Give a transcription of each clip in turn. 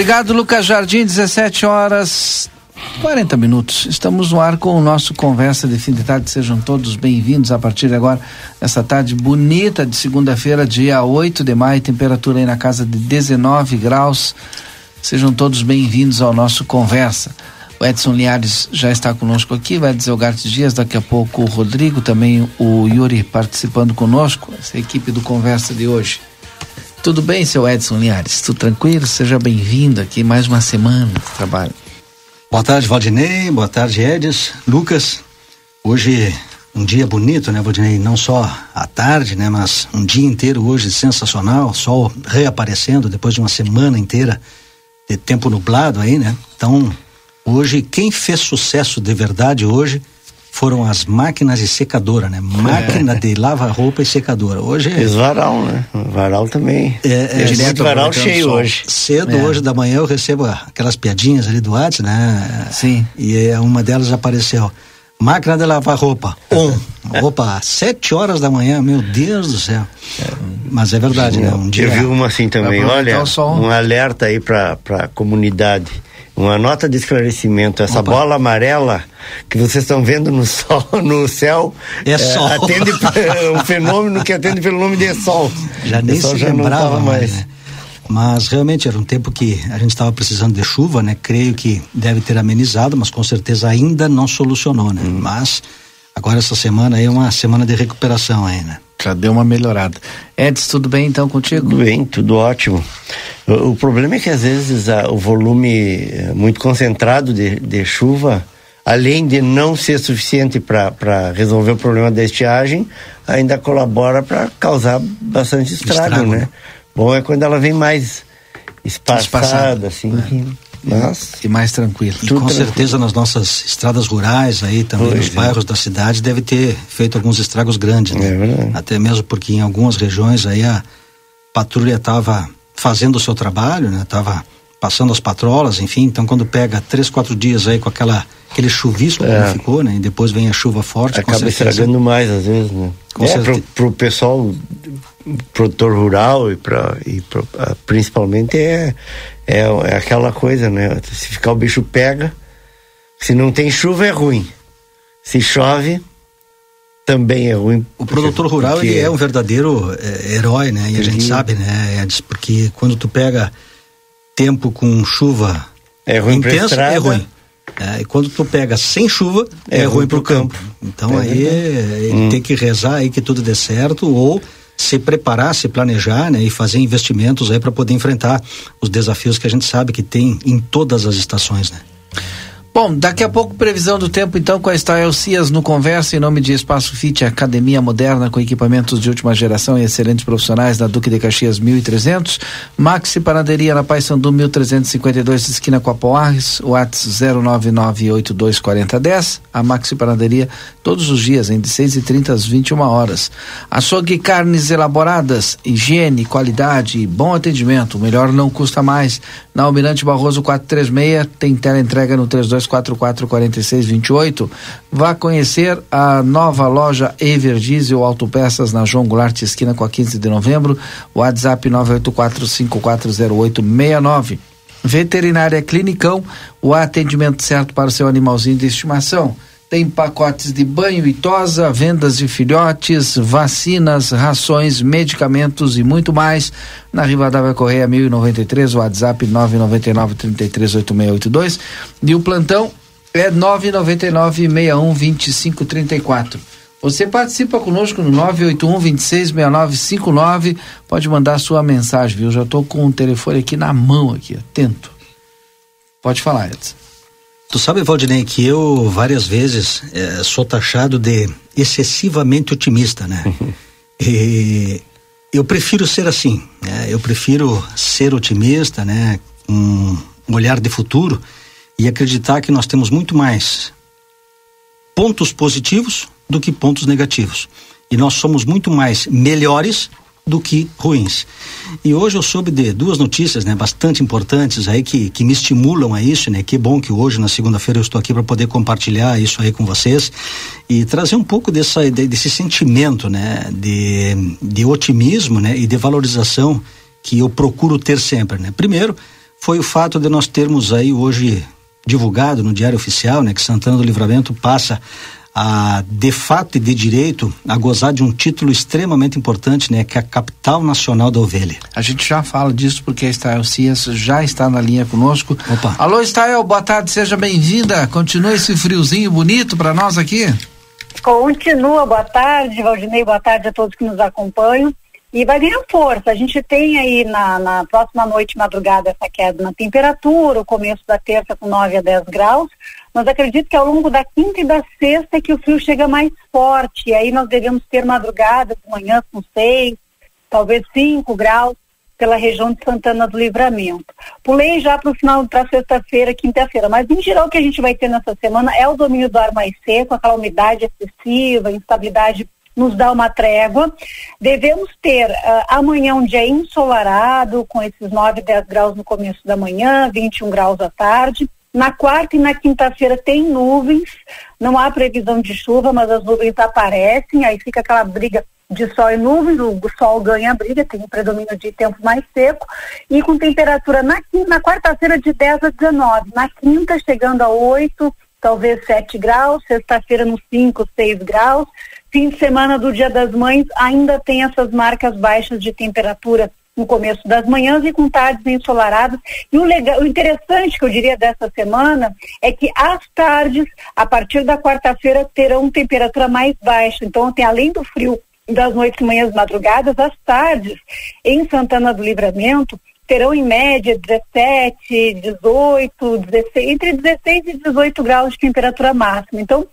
Obrigado, Lucas Jardim, 17 horas 40 minutos. Estamos no ar com o nosso Conversa de Fim de Tarde. Sejam todos bem-vindos a partir de agora, essa tarde bonita de segunda-feira, dia 8 de maio, temperatura aí na casa de 19 graus. Sejam todos bem-vindos ao nosso Conversa. O Edson Linhares já está conosco aqui, vai dizer o Gartes Dias, daqui a pouco o Rodrigo, também o Yuri participando conosco, essa equipe do Conversa de hoje. Tudo bem, seu Edson Linhares? Tudo tranquilo? Seja bem-vindo aqui mais uma semana de trabalho. Boa tarde, Valdinei. Boa tarde, Edis. Lucas. Hoje um dia bonito, né, Valdinei? Não só à tarde, né, mas um dia inteiro hoje sensacional. Sol reaparecendo depois de uma semana inteira de tempo nublado aí, né? Então, hoje quem fez sucesso de verdade hoje foram as máquinas de secadora, né? Máquina é. de lavar roupa e secadora. Hoje é. varal, né? Varal também. É, é direto varal cheio sol. hoje. Cedo é. hoje da manhã eu recebo aquelas piadinhas ali do WhatsApp, né? Sim. E uma delas apareceu. Máquina de lavar roupa. Um. Opa, sete horas da manhã, meu Deus do céu. Mas é verdade, né? Um dia. Eu vi uma assim também. Olha, um alerta aí para a comunidade uma nota de esclarecimento. Essa Opa. bola amarela que vocês estão vendo no sol, no céu, é, é sol. Atende é um fenômeno que atende pelo nome de sol. Já nem se já lembrava mais. Né? Mas realmente era um tempo que a gente estava precisando de chuva, né? Creio que deve ter amenizado, mas com certeza ainda não solucionou, né? Hum. Mas agora essa semana aí é uma semana de recuperação ainda. Né? Já deu uma melhorada. Edson, tudo bem então contigo? Tudo bem, tudo ótimo. O, o problema é que às vezes a, o volume é muito concentrado de, de chuva, além de não ser suficiente para resolver o problema da estiagem, ainda colabora para causar bastante estrago, estrago né? né? Bom é quando ela vem mais espaçada, espaçada assim. É. Mas, e mais tranquilo. E com tranquilo. certeza nas nossas estradas rurais aí também, pois nos é. bairros da cidade, deve ter feito alguns estragos grandes, né? É Até mesmo porque em algumas regiões aí a patrulha estava fazendo o seu trabalho, né? Tava passando as patrolas, enfim, então quando pega três, quatro dias aí com aquela aquele chuvisco é. como ficou, né? E depois vem a chuva forte, acaba estragando mais às vezes, né? Com é, pro, pro pessoal produtor rural e para e pra, principalmente é, é, é aquela coisa, né? Se ficar o bicho pega, se não tem chuva é ruim. Se chove, também é ruim. O produtor rural porque... ele é um verdadeiro é, herói, né? E a gente sabe, né? Porque quando tu pega tempo com chuva é ruim intensa, é ruim. É, e quando tu pega sem chuva, é, é ruim, ruim pro campo. campo. Então é aí ele hum. tem que rezar aí que tudo dê certo ou se preparar, se planejar, né, e fazer investimentos aí para poder enfrentar os desafios que a gente sabe que tem em todas as estações, né? Bom, daqui a pouco previsão do tempo então com a Estael Cias no Conversa em nome de Espaço Fit, Academia Moderna com equipamentos de última geração e excelentes profissionais da Duque de Caxias 1300, Maxi Panaderia na Paysandu 1352 esquina com a Poarres, WhatsApp 099824010, a Maxi Panaderia todos os dias em de 6 e 30 às 21 horas. Açougue carnes elaboradas, higiene, qualidade e bom atendimento, o melhor não custa mais. Na Almirante Barroso 436 tem tela entrega no 32 3244 4628. Vá conhecer a nova loja Everdiesel Autopeças na João Goulart esquina com a 15 de novembro. WhatsApp 984540869. Veterinária Clinicão, o atendimento certo para o seu animalzinho de estimação. Tem pacotes de banho e tosa, vendas de filhotes, vacinas, rações, medicamentos e muito mais. Na Rivadavia Correia 1093, WhatsApp 999 338682. E o plantão é 999 61 2534. Você participa conosco no 981 266959. Pode mandar sua mensagem, viu? Já estou com o telefone aqui na mão aqui, atento. Pode falar, Edson. Tu sabe, Valdinei, que eu várias vezes é, sou taxado de excessivamente otimista, né? e eu prefiro ser assim, né? Eu prefiro ser otimista, né? Com um olhar de futuro e acreditar que nós temos muito mais pontos positivos do que pontos negativos. E nós somos muito mais melhores do que ruins. E hoje eu soube de duas notícias, né, bastante importantes aí que, que me estimulam a isso, né? Que bom que hoje na segunda-feira eu estou aqui para poder compartilhar isso aí com vocês e trazer um pouco dessa desse sentimento, né, de, de otimismo, né, e de valorização que eu procuro ter sempre, né? Primeiro, foi o fato de nós termos aí hoje divulgado no Diário Oficial, né, que Santana do Livramento passa a de fato e de direito a gozar de um título extremamente importante, né, que é a capital nacional da ovelha. A gente já fala disso porque a Estael Cias já está na linha conosco. Opa. Alô, Estael, boa tarde, seja bem-vinda. Continua esse friozinho bonito para nós aqui? Continua, boa tarde, Valdinei, boa tarde a todos que nos acompanham. E vai ganhar força. A gente tem aí na, na próxima noite, madrugada, essa queda na temperatura, o começo da terça com 9 a 10 graus mas acredito que ao longo da quinta e da sexta é que o frio chega mais forte. E aí nós devemos ter madrugada, de manhã com seis, talvez cinco graus pela região de Santana do Livramento. Pulei já para o final, para sexta-feira, quinta-feira, mas em geral o que a gente vai ter nessa semana é o domínio do ar mais seco, aquela umidade excessiva, instabilidade nos dá uma trégua. Devemos ter uh, amanhã um dia ensolarado, com esses 9, 10 graus no começo da manhã, 21 graus à tarde. Na quarta e na quinta-feira tem nuvens, não há previsão de chuva, mas as nuvens aparecem, aí fica aquela briga de sol e nuvens, o sol ganha a briga, tem um predomínio de tempo mais seco, e com temperatura na, na quarta-feira de 10 a 19, na quinta chegando a 8, talvez 7 graus, sexta-feira nos 5, 6 graus, fim de semana do Dia das Mães ainda tem essas marcas baixas de temperatura no começo das manhãs e com tardes ensolaradas. E o, legal, o interessante que eu diria dessa semana é que as tardes, a partir da quarta-feira, terão temperatura mais baixa. Então, tem além do frio das noites, manhãs, madrugadas, as tardes em Santana do Livramento terão em média 17, 18, 16, entre 16 e 18 graus de temperatura máxima. Então,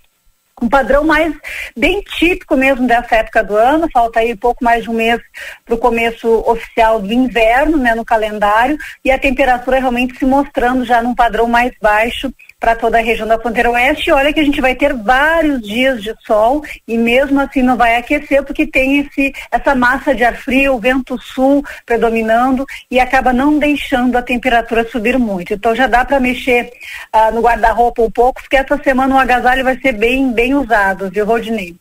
um padrão mais bem típico mesmo dessa época do ano, falta aí pouco mais de um mês para o começo oficial do inverno, né, no calendário, e a temperatura realmente se mostrando já num padrão mais baixo para toda a região da fronteira oeste. E olha que a gente vai ter vários dias de sol e mesmo assim não vai aquecer porque tem esse, essa massa de ar frio, o vento sul predominando e acaba não deixando a temperatura subir muito. Então já dá para mexer ah, no guarda-roupa um pouco, porque essa semana o agasalho vai ser bem, bem usado, viu, Rodinei?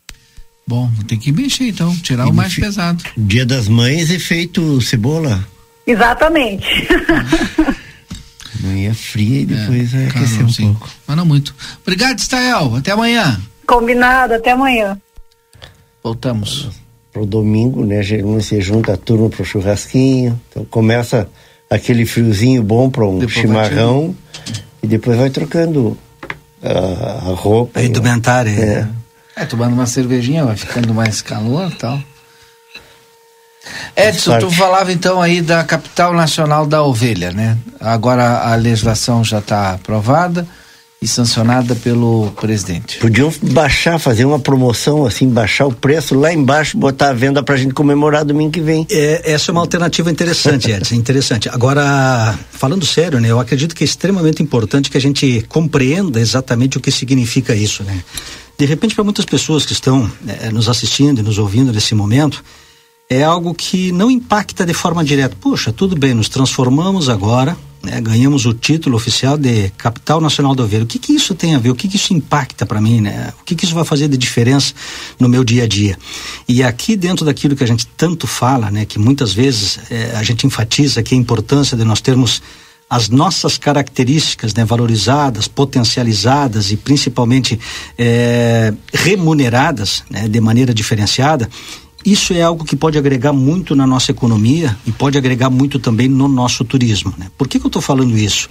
Bom, tem que mexer então, tirar e o mais pesado. Dia das Mães e feito cebola. Exatamente. Manhã fria e depois é, aquecer um sim. pouco. Mas não muito. Obrigado, Stael. Até amanhã. Combinado, até amanhã. Voltamos. Pro domingo, né? Geralmente você junta a turma pro churrasquinho. Então começa aquele friozinho bom para um depois chimarrão e depois vai trocando a, a roupa. A indumentária. É. é, tomando uma cervejinha, vai ficando mais calor e tal. Edson, tu falava então aí da capital nacional da ovelha, né? Agora a legislação já está aprovada e sancionada pelo presidente. Podiam baixar, fazer uma promoção assim, baixar o preço lá embaixo, botar a venda para a gente comemorar domingo que vem. É, essa é uma alternativa interessante, Edson, interessante. Agora, falando sério, né? Eu acredito que é extremamente importante que a gente compreenda exatamente o que significa isso, né? De repente, para muitas pessoas que estão né, nos assistindo e nos ouvindo nesse momento, é algo que não impacta de forma direta. Puxa, tudo bem, nos transformamos agora, né, ganhamos o título oficial de capital nacional do ovelho. O que, que isso tem a ver? O que, que isso impacta para mim? Né? O que, que isso vai fazer de diferença no meu dia a dia? E aqui dentro daquilo que a gente tanto fala, né, que muitas vezes é, a gente enfatiza que a importância de nós termos as nossas características né, valorizadas, potencializadas e principalmente é, remuneradas né, de maneira diferenciada, isso é algo que pode agregar muito na nossa economia e pode agregar muito também no nosso turismo. Né? Por que, que eu estou falando isso?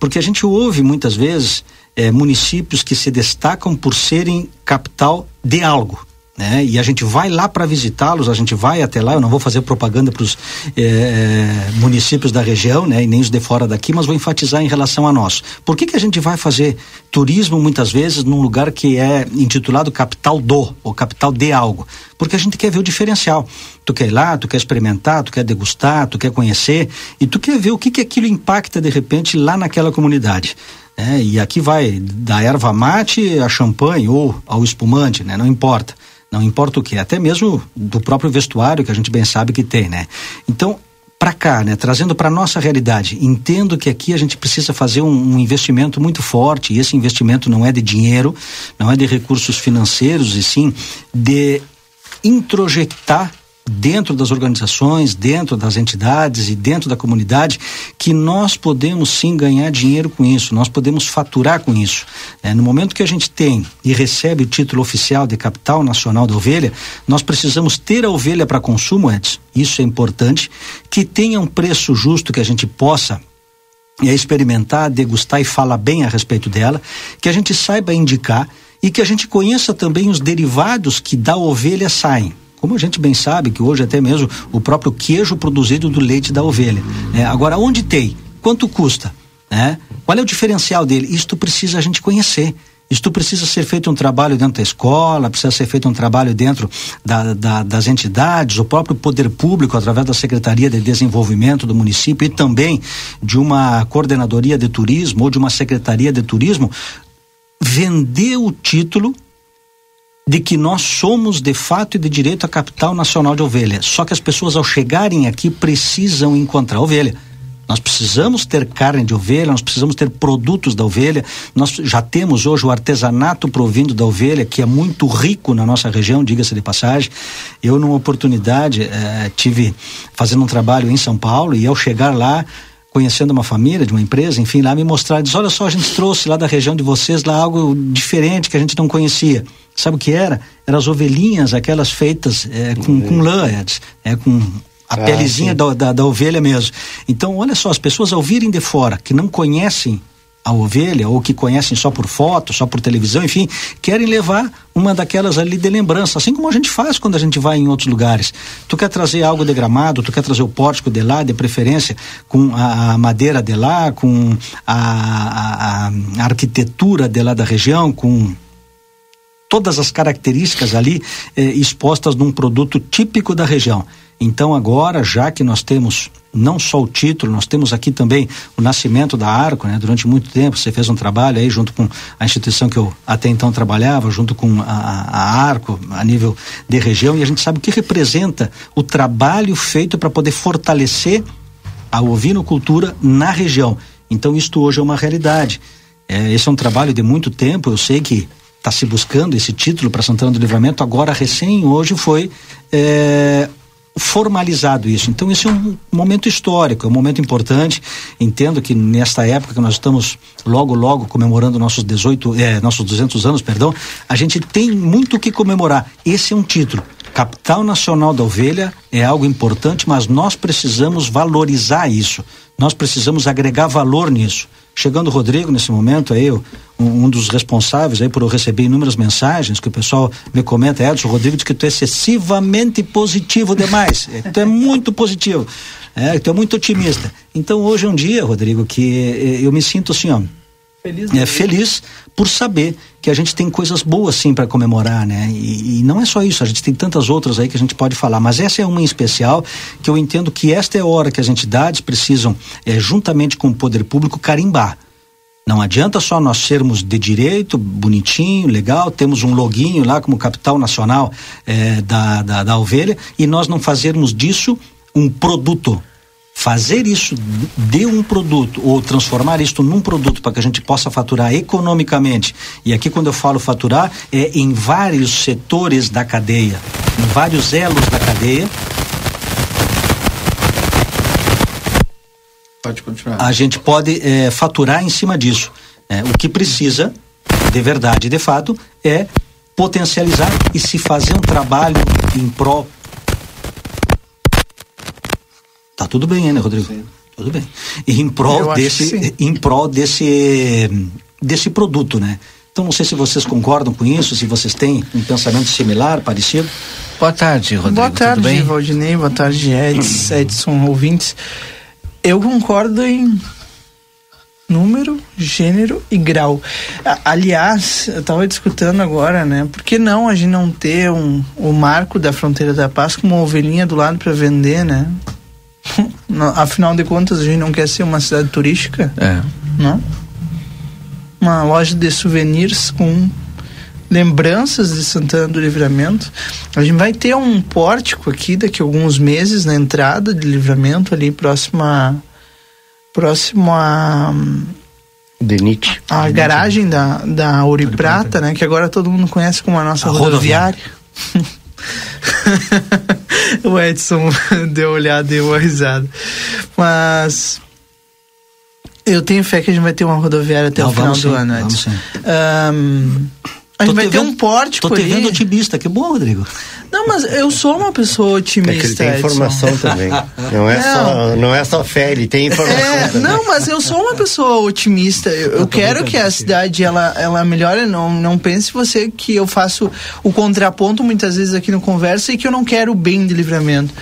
Porque a gente ouve muitas vezes é, municípios que se destacam por serem capital de algo né? E a gente vai lá para visitá-los, a gente vai até lá. Eu não vou fazer propaganda para os eh, eh, municípios da região, né? E nem os de fora daqui, mas vou enfatizar em relação a nós. Por que que a gente vai fazer turismo muitas vezes num lugar que é intitulado capital do ou capital de algo? Porque a gente quer ver o diferencial. Tu quer ir lá, tu quer experimentar, tu quer degustar, tu quer conhecer e tu quer ver o que que aquilo impacta de repente lá naquela comunidade. É, e aqui vai da erva mate a champanhe ou ao espumante, né? Não importa não importa o que, até mesmo do próprio vestuário que a gente bem sabe que tem, né? Então, para cá, né, trazendo para nossa realidade, entendo que aqui a gente precisa fazer um, um, investimento muito forte e esse investimento não é de dinheiro, não é de recursos financeiros e sim de introjetar dentro das organizações, dentro das entidades e dentro da comunidade, que nós podemos sim ganhar dinheiro com isso, nós podemos faturar com isso. É, no momento que a gente tem e recebe o título oficial de capital nacional da ovelha, nós precisamos ter a ovelha para consumo, Edson, isso é importante, que tenha um preço justo que a gente possa é, experimentar, degustar e falar bem a respeito dela, que a gente saiba indicar e que a gente conheça também os derivados que da ovelha saem como a gente bem sabe que hoje até mesmo o próprio queijo produzido do leite da ovelha. Né? Agora, onde tem? Quanto custa? Né? Qual é o diferencial dele? Isto precisa a gente conhecer. Isto precisa ser feito um trabalho dentro da escola, precisa ser feito um trabalho dentro da, da, das entidades, o próprio poder público, através da Secretaria de Desenvolvimento do município e também de uma coordenadoria de turismo ou de uma secretaria de turismo, vender o título de que nós somos de fato e de direito a capital nacional de ovelha. Só que as pessoas ao chegarem aqui precisam encontrar ovelha. Nós precisamos ter carne de ovelha, nós precisamos ter produtos da ovelha. Nós já temos hoje o artesanato provindo da ovelha, que é muito rico na nossa região, diga-se de passagem. Eu, numa oportunidade, eh, tive fazendo um trabalho em São Paulo e ao chegar lá, conhecendo uma família, de uma empresa, enfim, lá me mostrar, diz, olha só, a gente trouxe lá da região de vocês lá algo diferente que a gente não conhecia. Sabe o que era? Eram as ovelhinhas, aquelas feitas é, com, uhum. com lã, é, com a ah, pelezinha da, da, da, ovelha mesmo. Então, olha só, as pessoas ao virem de fora, que não conhecem a ovelha, ou que conhecem só por foto, só por televisão, enfim, querem levar uma daquelas ali de lembrança, assim como a gente faz quando a gente vai em outros lugares. Tu quer trazer algo de gramado, tu quer trazer o pórtico de lá, de preferência, com a, a madeira de lá, com a, a, a arquitetura de lá da região, com todas as características ali eh, expostas num produto típico da região. Então agora, já que nós temos não só o título, nós temos aqui também o nascimento da Arco, né? Durante muito tempo você fez um trabalho aí junto com a instituição que eu até então trabalhava, junto com a, a Arco, a nível de região, e a gente sabe o que representa o trabalho feito para poder fortalecer a ovinocultura na região. Então isto hoje é uma realidade. É, esse é um trabalho de muito tempo, eu sei que está se buscando esse título para Santana do Livramento, agora recém hoje foi é, formalizado isso. Então, esse é um momento histórico, é um momento importante. Entendo que nesta época que nós estamos logo, logo comemorando nossos 18, é, nossos 200 anos, perdão, a gente tem muito o que comemorar. Esse é um título. Capital Nacional da Ovelha é algo importante, mas nós precisamos valorizar isso. Nós precisamos agregar valor nisso. Chegando o Rodrigo nesse momento aí, um, um, dos responsáveis aí por eu receber inúmeras mensagens que o pessoal me comenta, Edson, o Rodrigo diz que tu é excessivamente positivo demais. É, tu é muito positivo. É, tu é muito otimista. Então hoje é um dia, Rodrigo, que eh, eu me sinto assim, ó, feliz, é, feliz por saber que a gente tem coisas boas sim para comemorar, né? E, e, não é só isso, a gente tem tantas outras aí que a gente pode falar, mas essa é uma em especial que eu entendo que esta é a hora que as entidades precisam, é, juntamente com o poder público, carimbar. Não adianta só nós sermos de direito, bonitinho, legal, temos um loginho lá como capital nacional eh, da, da, da ovelha e nós não fazermos disso um produto. Fazer isso de um produto ou transformar isto num produto para que a gente possa faturar economicamente. E aqui, quando eu falo faturar, é em vários setores da cadeia, em vários elos da cadeia, Pode continuar. a gente pode é, faturar em cima disso. É, o que precisa, de verdade, de fato, é potencializar e se fazer um trabalho em prol. Tá tudo bem, né, Rodrigo? Tudo bem. E em prol desse, sim. em prol desse, desse produto, né? Então não sei se vocês concordam com isso, se vocês têm um pensamento similar, parecido. Boa tarde, Rodrigo. Boa Tudo tarde, bem? Valdinei. Boa tarde, Edson, Edson, ouvintes. Eu concordo em número, gênero e grau. Aliás, eu estava discutindo agora, né? Por que não a gente não ter um, o marco da fronteira da paz com uma ovelhinha do lado para vender, né? Afinal de contas, a gente não quer ser uma cidade turística, É. não? Uma loja de souvenirs com lembranças de Santana do Livramento. A gente vai ter um pórtico aqui daqui a alguns meses na entrada de Livramento ali próximo a próximo a, Denite. a garagem da da Ouro e Prata, né, que agora todo mundo conhece como a nossa A rodoviária. o Edson deu uma olhada e uma risada. Mas eu tenho fé que a gente vai ter uma rodoviária até Não, o final do sim, ano, Edson. Ahn, a gente Tô vai te ter vendo- um pórtico Tô te ali. vendo otimista, que bom, Rodrigo. Não, mas eu sou uma pessoa É que ele otimista, tem Edson. informação também. Não é, Não. Só, não é só fé, ele tem informação É, também. não, mas eu sou uma pessoa otimista. Eu, eu quero que a cidade ela, ela melhore. Não, não pense você que eu faço o contraponto muitas vezes aqui no conversa e que eu não quero o bem de livramento.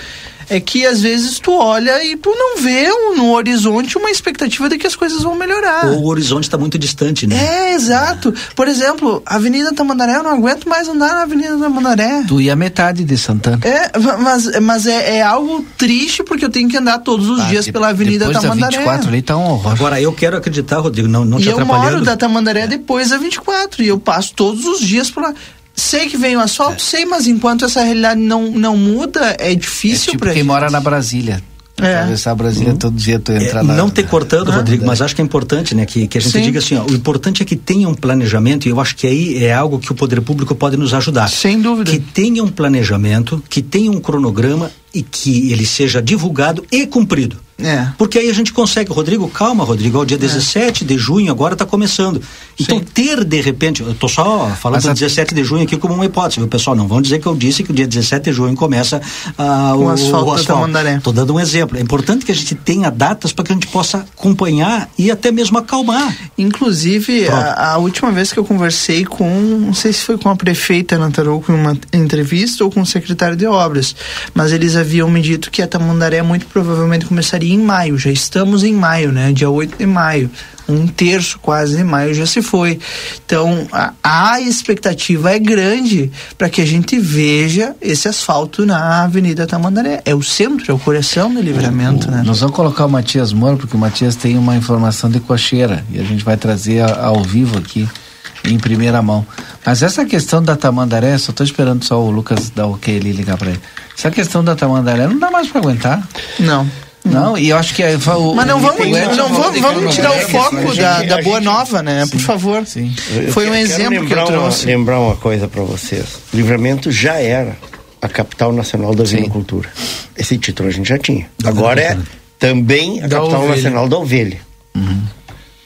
É que às vezes tu olha e tu não vê um- no horizonte uma expectativa de que as coisas vão melhorar. Ou o horizonte está muito distante, né? É, exato. Por exemplo, Avenida Tamandaré, eu não aguento mais andar na Avenida Tamandaré. Tu ia metade de Santana. É, mas, mas é, é algo triste porque eu tenho que andar todos os Ah, dias de- pela Avenida depois Tamandaré. da 24 ali tá um horror. Agora, eu quero acreditar, Rodrigo, não, não e te eu moro atrapalhando. da Tamandaré depois da 24 e eu passo todos os dias por lá. Sei que vem o asfalto, sei, mas enquanto essa realidade não, não muda, é É difícil tipo pra quem gente. mora na Brasília. É. Atravessar a Brasília todo dia, tu É, entra lá. não te cortando, na- Rodrigo, na- mas acho que é importante, né, que, que a gente Sim. diga assim, ó, o importante é que tenha um planejamento e eu acho que aí é algo que o poder público pode nos ajudar. Sem dúvida. Que tenha um planejamento, que tenha um cronograma e que ele seja divulgado e cumprido. É. Porque aí a gente consegue, Rodrigo, calma, Rodrigo, o dia 17 de junho agora está começando. Então ter de repente, eu estou só falando Mas a- 17 de junho aqui como uma hipótese, viu, pessoal? Não vão dizer que eu disse que o dia 17 de junho começa ah, O o, asfalto o da asfalto. Estou dando um exemplo. É importante que a gente tenha datas para que a gente possa acompanhar e até mesmo acalmar. Inclusive, a, a última vez que eu conversei com, não sei se foi com a prefeita Ana Tarouco em uma entrevista ou com o secretário de obras, mas eles haviam me dito que a Tamandaré muito provavelmente começaria em maio. Já estamos em maio, né? Dia 8 de maio. Um terço quase de maio já se foi. Então, a, a expectativa é grande para que a gente veja esse asfalto na Avenida Tamandaré. É o centro, é o coração do livramento, né? Nós vamos colocar o Matias Moro, porque o Matias tem uma informação de cocheira e a gente vai trazer a- ao vivo aqui, em primeira mão. Mas essa questão da Tamandaré, só estou esperando só o Lucas dar o ok ali ligar para ele. Essa questão da Tamandaré não dá mais para aguentar. Não. Não, e eu acho que é, o, Mas não vamos, não falou vamos, vamos tirar o foco né? da, da Boa gente- Nova, né? Por favor. Sim. Eu Foi um quero exemplo que eu lembrar uma- trouxe. lembrar uma coisa para vocês. Livramento já era a capital nacional da vinicultura. Esse título a gente já tinha. Agora é também a Da capital ovelha. nacional da ovelha.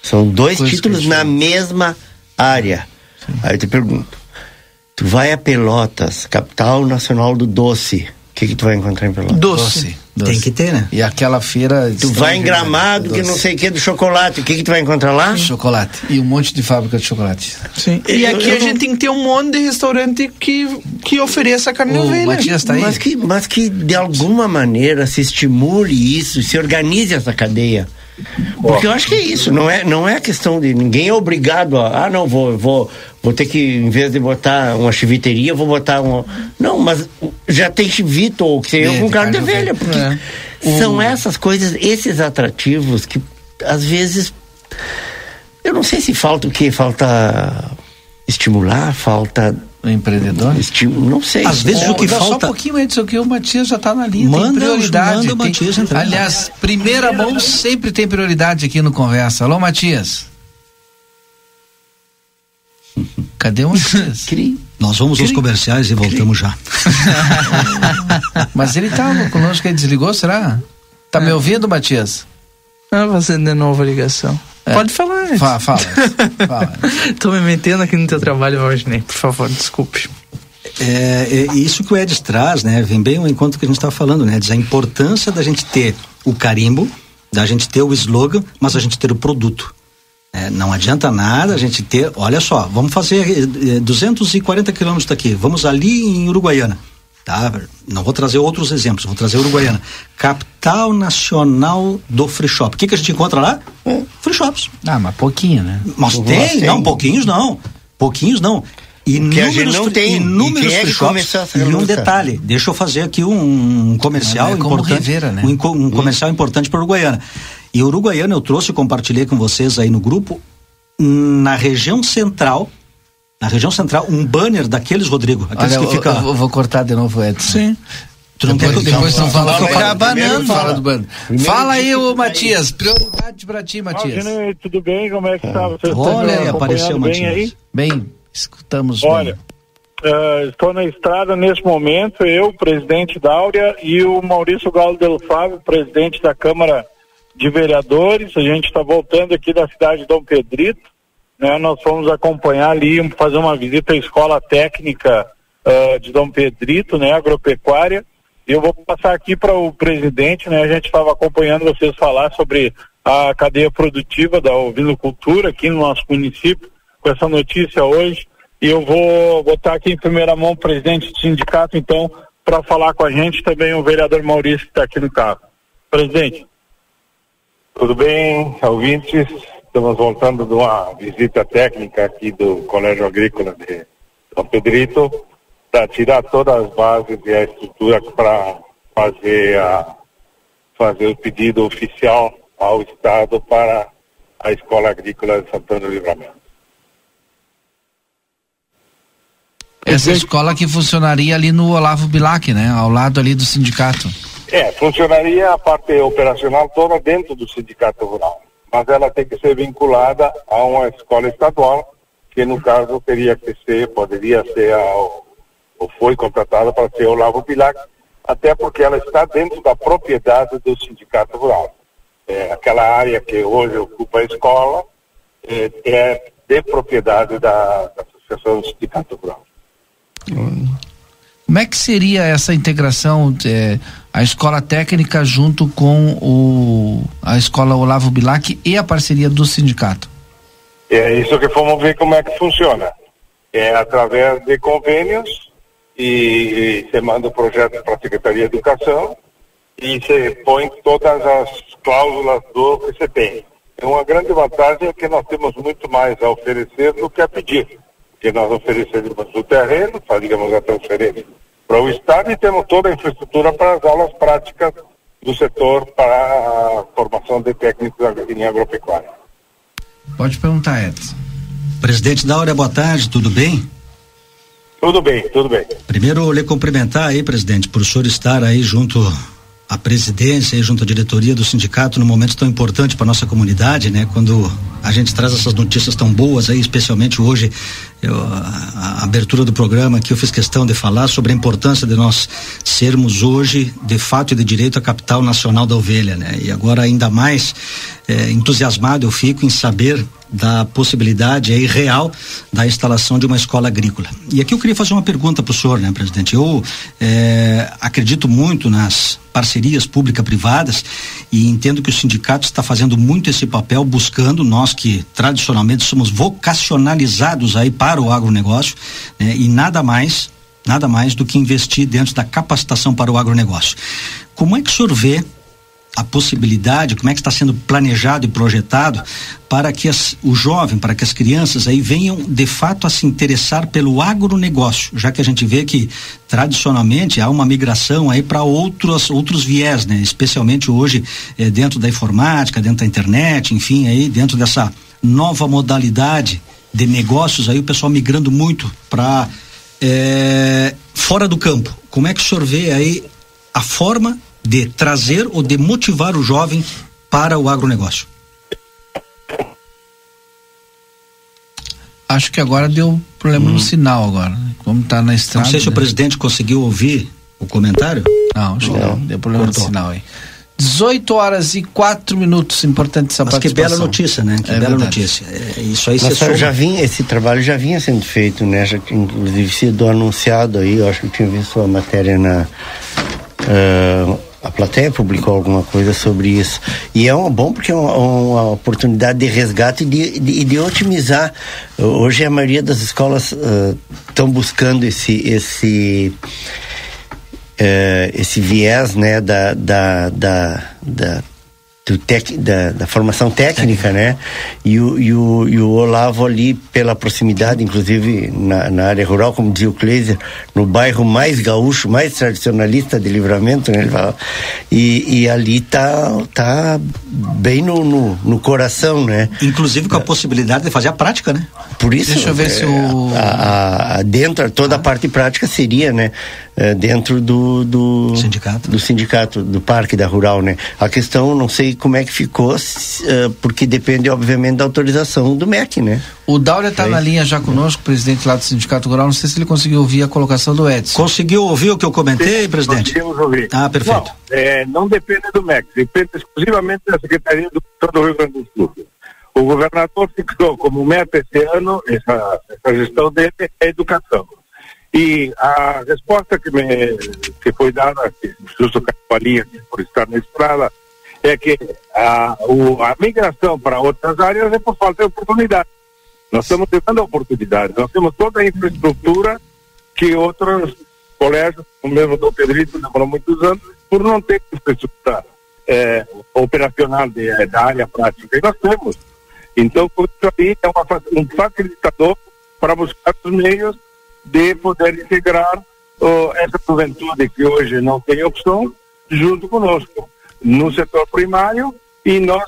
São dois Coisa títulos na mesma área. Aí eu te pergunto: tu vai a Pelotas, capital nacional do doce. O que, que tu vai encontrar em Pelotas? Doce. Doce, doce. Tem que ter, né? E aquela feira. Tu vai em Gramado, que não sei o que, do chocolate. O que, que tu vai encontrar lá? Chocolate. E um monte de fábrica de chocolate. Sim. E Eu- aqui eu a não- gente tem que ter um monte de restaurante que, que ofereça carne O ovelha. Matias tá aí? Mas que, mas que de alguma maneira se estimule isso, se organize essa cadeia. Porque eu acho que é isso, não é, não é questão de ninguém é obrigado a, ah, não, vou, vou, vou ter que, em vez de botar uma chiviteria, vou botar um. Não, mas já tem chivito ou que seja É, com de carne de carne de velha, porque É. são essas coisas, esses atrativos que às vezes. Eu não sei se falta o que, falta estimular, falta o empreendedor? Estímulo, não sei. Às vezes o que falta. Só um pouquinho, Edson, que o Matias já está na linha. Manda, tem prioridade. Manda o Matias tem... Aliás, primeira mão sempre tem prioridade aqui no Conversa. Alô, Matias. Cadê o Matias? Nós vamos Cri. aos comerciais e voltamos Cri. já. Mas ele estava conosco, ele desligou, será? Tá é. me ouvindo, Matias? Ah, fazendo de novo a ligação. É. Pode falar. Fala, fala. fala. Tô me metendo aqui no teu trabalho, Valdinei. Por favor, desculpe. É, é, isso que o Edson traz, né? Vem bem ao encontro que a gente estava falando, né? Diz a importância da gente ter o carimbo, da gente ter o slogan, mas a gente ter o produto. É, não adianta nada a gente ter, olha só, vamos fazer 240 eh, quilômetros daqui, vamos ali em Uruguaiana. Tá? Não vou trazer outros exemplos, vou trazer Uruguaiana. Capital Nacional do Free Shop. O que, que a gente encontra lá? É. Free Shops. Ah, mas pouquinho, né? Mas tem, tem, não, pouquinhos não. Pouquinhos não. Inúmeros, não tem. Inúmeros é free shops. E um detalhe, deixa eu fazer aqui um, um comercial é importante. Rivera, né? um, um comercial importante para Uruguaiana. E Uruguaiana eu trouxe e compartilhei com vocês aí no grupo, na região central, na região central, um banner daqueles, Rodrigo, aqueles Olha, que fica... Eu, eu vou cortar de novo, Edson. Sim. Tu não depois, quer depois não fala, fala, fala, banana, fala do banner. Fala aí, ô Matias, prioridade pra ti, Matias. Ah, tudo bem? Como é que tá? Você Olha aí, apareceu o Matias. Aí? Bem, escutamos Olha, uh, estou na estrada nesse momento, eu, presidente da Áurea, e o Maurício Galo Del Fábio, presidente da Câmara de vereadores. A gente está voltando aqui da cidade de Dom Pedrito. Né? Nós fomos acompanhar ali, fazer uma visita à escola técnica uh, de Dom Pedrito, né? agropecuária. Eu vou passar aqui para o presidente, né? A gente estava acompanhando vocês falar sobre a cadeia produtiva da ovinocultura aqui no nosso município, com essa notícia hoje. E eu vou botar aqui em primeira mão o presidente do sindicato, então, para falar com a gente também o vereador Maurício que está aqui no carro. Presidente. Tudo bem, ouvintes? Estamos voltando de uma visita técnica aqui do Colégio Agrícola de São Pedrito para tirar todas as bases e a estrutura para fazer, a, fazer o pedido oficial ao Estado para a Escola Agrícola de Santana do Livramento. Essa escola que funcionaria ali no Olavo Bilac, né? Ao lado ali do sindicato. É, funcionaria a parte operacional toda dentro do sindicato rural, mas ela tem que ser vinculada a uma escola estadual, que no caso teria que ser, poderia ser, a, ou foi contratada para ser o Lavo Pilac, até porque ela está dentro da propriedade do sindicato rural. É, aquela área que hoje ocupa a escola é, é de propriedade da, da Associação do Sindicato Rural. Como é que seria essa integração? É, a escola técnica junto com o, a escola Olavo Bilac e a parceria do sindicato? É isso que fomos ver como é que funciona. É através de convênios e, você manda o projeto para a Secretaria de Educação e você põe todas as cláusulas do que você tem. Uma grande vantagem é que nós temos muito mais a oferecer do que a pedir. Porque nós oferecemos o terreno, fazíamos a transferência para o Estado e temos toda a infraestrutura para as aulas práticas do setor para a formação de técnicos em agropecuária. Pode perguntar, Edson. Presidente da Hora, boa tarde, tudo bem? Tudo bem, tudo bem. Primeiro, lhe cumprimentar aí, presidente, por o senhor estar aí junto à presidência e junto à diretoria do sindicato num momento tão importante para nossa comunidade, né? Quando a gente traz essas notícias tão boas aí, especialmente hoje, eu, a, a, abertura do programa que eu fiz questão de falar sobre a importância de nós sermos hoje, de fato e de direito, a capital nacional da ovelha, né? E agora ainda mais é, entusiasmado eu fico em saber da possibilidade aí real da instalação de uma escola agrícola. E aqui eu queria fazer uma pergunta para o senhor, né, presidente? Eu é, acredito muito nas parcerias pública-privadas e entendo que o sindicato está fazendo muito esse papel, buscando nós que tradicionalmente somos vocacionalizados aí para o agronegócio né, e nada mais, nada mais do que investir dentro da capacitação para o agronegócio. Como é que o senhor vê a possibilidade, como é que está sendo planejado e projetado para que as, o jovem, para que as crianças aí venham de fato a se interessar pelo agronegócio, já que a gente vê que tradicionalmente há uma migração aí para outros outros viés, né? Especialmente hoje eh, dentro da informática, dentro da internet, enfim, aí dentro dessa nova modalidade de negócios, aí o pessoal migrando muito para é, fora do campo. Como é que o senhor vê aí a forma de trazer ou de motivar o jovem para o agronegócio? Acho que agora deu problema hum. no sinal agora. Né? Como está na estrada. Não sei se né? o presidente conseguiu ouvir o comentário. Não, acho que não. Deu problema Cortou. no sinal aí. 18 horas e 4 minutos, importante essa Mas que bela notícia, né? Que é bela verdade. notícia. É, isso aí Mas já vinha, esse trabalho já vinha sendo feito, né? Já, inclusive sido anunciado aí, eu acho que eu tinha visto a matéria na. Uh, a plateia publicou alguma coisa sobre isso. E é um, bom porque é uma, uma oportunidade de resgate e de, de, de, otimizar. Hoje a maioria das escolas estão uh, buscando esse, esse, uh, esse viés né, da, da, da, da tec, da, da, formação técnica, né? E o, e, o, e o Olavo ali, pela proximidade, inclusive na, na área rural, como dizia o Kleiser, no bairro mais gaúcho, mais tradicionalista de livramento, né? Ele fala, e, e ali tá, tá bem no, no, no, coração, né? Inclusive com a possibilidade de fazer a prática, né? Por isso, Deixa eu ver é, se o... A, a, dentro, toda a parte prática seria, né? É, dentro do, do sindicato. do sindicato, do parque da rural, né? A questão, não sei como é que ficou, uh, porque depende, obviamente, da autorização do MEC, né? O Dáurea está na linha já conosco, presidente lá do Sindicato Rural. Não sei se ele conseguiu ouvir a colocação do Edson. Conseguiu ouvir o que eu comentei, Sim, presidente? Conseguimos ouvir. Ah, perfeito. Não, é, não depende do MEC, depende exclusivamente da Secretaria do do Rio Grande do Sul. O governador fixou como meta esse ano, essa, essa gestão dele, é a educação. E a resposta que, me, que foi dada, que justo Capalinha, por estar na estrada, é que a, o, a migração para outras áreas é por falta de oportunidade. Nós estamos tendo oportunidade, nós temos toda a infraestrutura que outros colégios, o mesmo do Pedrito, demorou muitos anos, por não ter infraestrutura é, operacional de, da área prática. E nós temos. Então, isso aí é uma, um facilitador para buscar os meios de poder integrar uh, essa juventude que hoje não tem opção junto conosco no setor primário e nós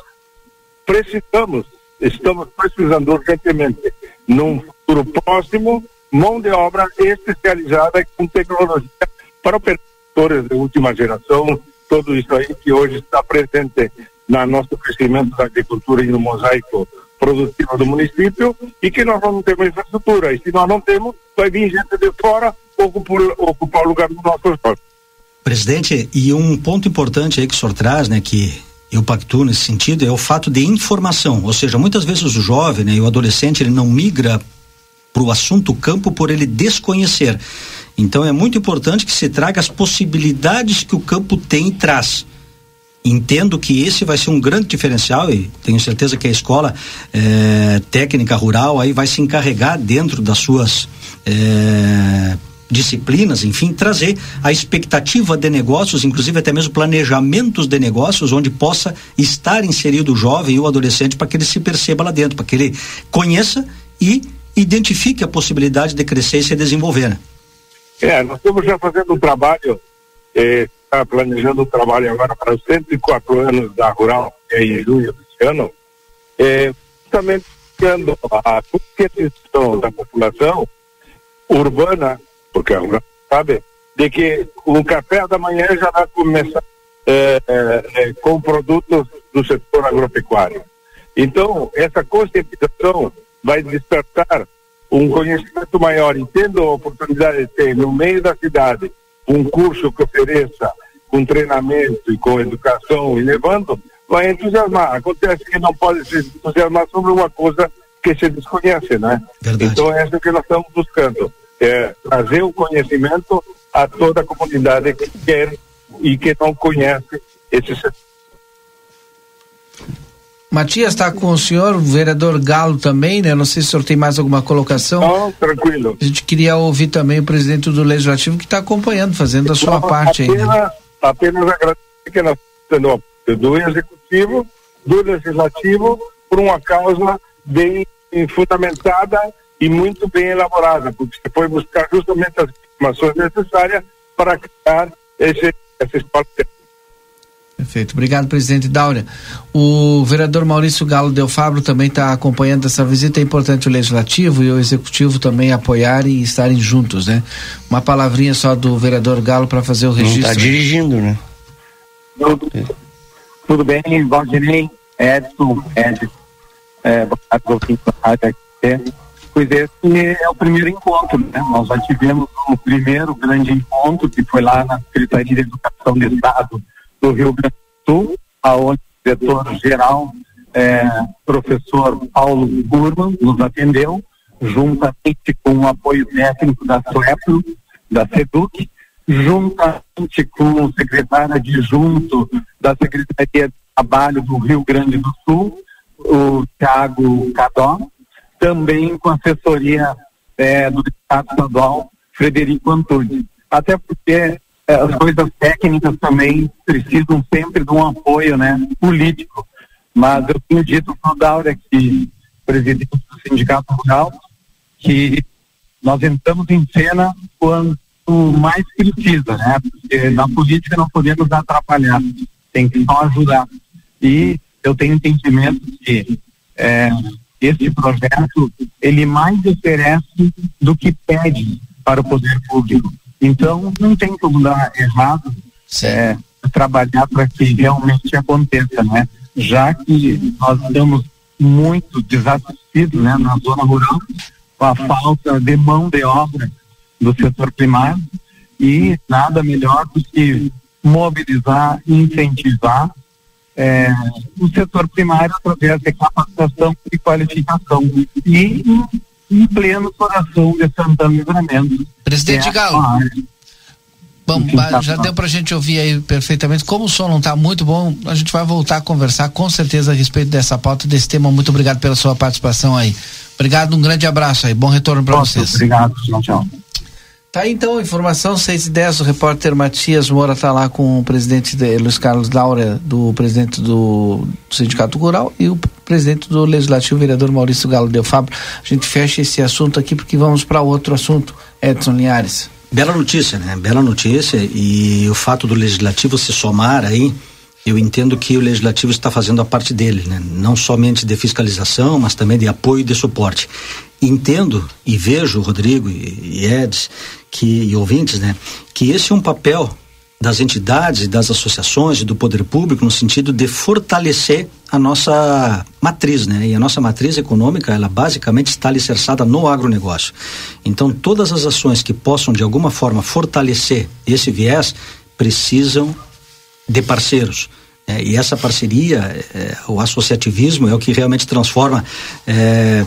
precisamos, estamos precisando urgentemente, num futuro próximo, mão de obra especializada com tecnologia para operadores de última geração, tudo isso aí que hoje está presente no nosso crescimento da agricultura e no mosaico produtiva do município e que nós não temos infraestrutura. E se nós não temos, vai vir gente de fora ocupar, ocupar o lugar dos nossos jovens. Presidente, e um ponto importante aí que o senhor traz, né, que eu pactuo nesse sentido, é o fato de informação. Ou seja, muitas vezes o jovem né, e o adolescente ele não migra para o assunto campo por ele desconhecer. Então é muito importante que se traga as possibilidades que o campo tem e traz entendo que esse vai ser um grande diferencial e tenho certeza que a escola é, técnica rural aí vai se encarregar dentro das suas é, disciplinas, enfim, trazer a expectativa de negócios, inclusive até mesmo planejamentos de negócios, onde possa estar inserido o jovem e o adolescente para que ele se perceba lá dentro, para que ele conheça e identifique a possibilidade de crescer e se desenvolver. Né? É, nós estamos já fazendo um trabalho eh, está planejando o trabalho agora para os 104 anos da Rural, que é em junho desse ano, é, justamente a conscientização da população urbana, porque sabe, de que o café da manhã já vai começar é, é, é, com produtos do setor agropecuário. Então, essa conscientização vai despertar um conhecimento maior, entendo a oportunidade de ter no meio da cidade um curso que ofereça com treinamento e com educação e levando, vai entusiasmar. Acontece que não pode se entusiasmar sobre uma coisa que se desconhece, né? Verdade. Então é isso que nós estamos buscando, é trazer o conhecimento a toda a comunidade que quer e que não conhece esse setor. Matias está com o senhor, o vereador Galo também, né? Não sei se o senhor tem mais alguma colocação. Não, tranquilo. A gente queria ouvir também o presidente do Legislativo que está acompanhando, fazendo a sua parte apenas, aí. Né? Apenas agradecer que nós estamos do Executivo, do Legislativo, por uma causa bem fundamentada e muito bem elaborada, porque você foi buscar justamente as informações necessárias para criar esse, essa escola. Perfeito. Obrigado, presidente Dáurea. O vereador Maurício Galo Del Fabro também está acompanhando essa visita. É importante o legislativo e o executivo também apoiarem e estarem juntos, né? Uma palavrinha só do vereador Galo para fazer o registro. Está dirigindo, né? Tudo, tudo bem, Valdinei, Edson, Edson, é, boa tarde, aqui. Pois esse é o primeiro encontro, né? Nós já tivemos o primeiro grande encontro, que foi lá na Secretaria de Educação do Estado do Rio Grande do Sul, aonde o diretor-geral, é, professor Paulo Gurman, nos atendeu, juntamente com o apoio técnico da SUEPRO, da SEDUC, juntamente com o secretário adjunto da Secretaria de Trabalho do Rio Grande do Sul, o Thiago Cadó, também com assessoria é, do Estado Estadual, Frederico Antunes. Até porque é, as coisas técnicas também precisam sempre de um apoio né, político. Mas eu tenho dito para o Daura, que presidente do Sindicato Rural, que nós entramos em cena quando mais precisa, né? Porque na política não podemos atrapalhar, tem que só ajudar. E eu tenho entendimento que é, esse projeto ele mais oferece do que pede para o poder público. Então não tem como dar errado é, trabalhar para que realmente aconteça, né? Já que nós estamos muito desassistidos, né, na zona rural, com a falta de mão de obra do setor primário e nada melhor do que mobilizar, incentivar é, o setor primário através de capacitação e qualificação e em, em pleno coração de Santana Livramento. Presidente é Galo. Bom, já deu para a gente ouvir aí perfeitamente. Como o som não está muito bom, a gente vai voltar a conversar com certeza a respeito dessa pauta, desse tema. Muito obrigado pela sua participação aí. Obrigado, um grande abraço aí. Bom retorno para vocês. Obrigado, tchau, tchau. Tá então a informação, 6 e 10, o repórter Matias Moura está lá com o presidente de, Luiz Carlos Laura, do presidente do, do, Sindicato Rural e o presidente do Legislativo, vereador Maurício Galo Del Fabro. A gente fecha esse assunto aqui porque vamos para outro assunto, Edson Linhares. Bela notícia, né? Bela notícia e o fato do Legislativo se somar aí, eu entendo que o Legislativo está fazendo a parte dele, né? Não somente de fiscalização, mas também de apoio e de suporte entendo e vejo, Rodrigo e, e Eds, que, e ouvintes, né, que esse é um papel das entidades, das associações e do poder público no sentido de fortalecer a nossa matriz, né? E a nossa matriz econômica, ela basicamente está alicerçada no agronegócio. Então, todas as ações que possam de alguma forma fortalecer esse viés precisam de parceiros. É, e essa parceria, é, o associativismo é o que realmente transforma é,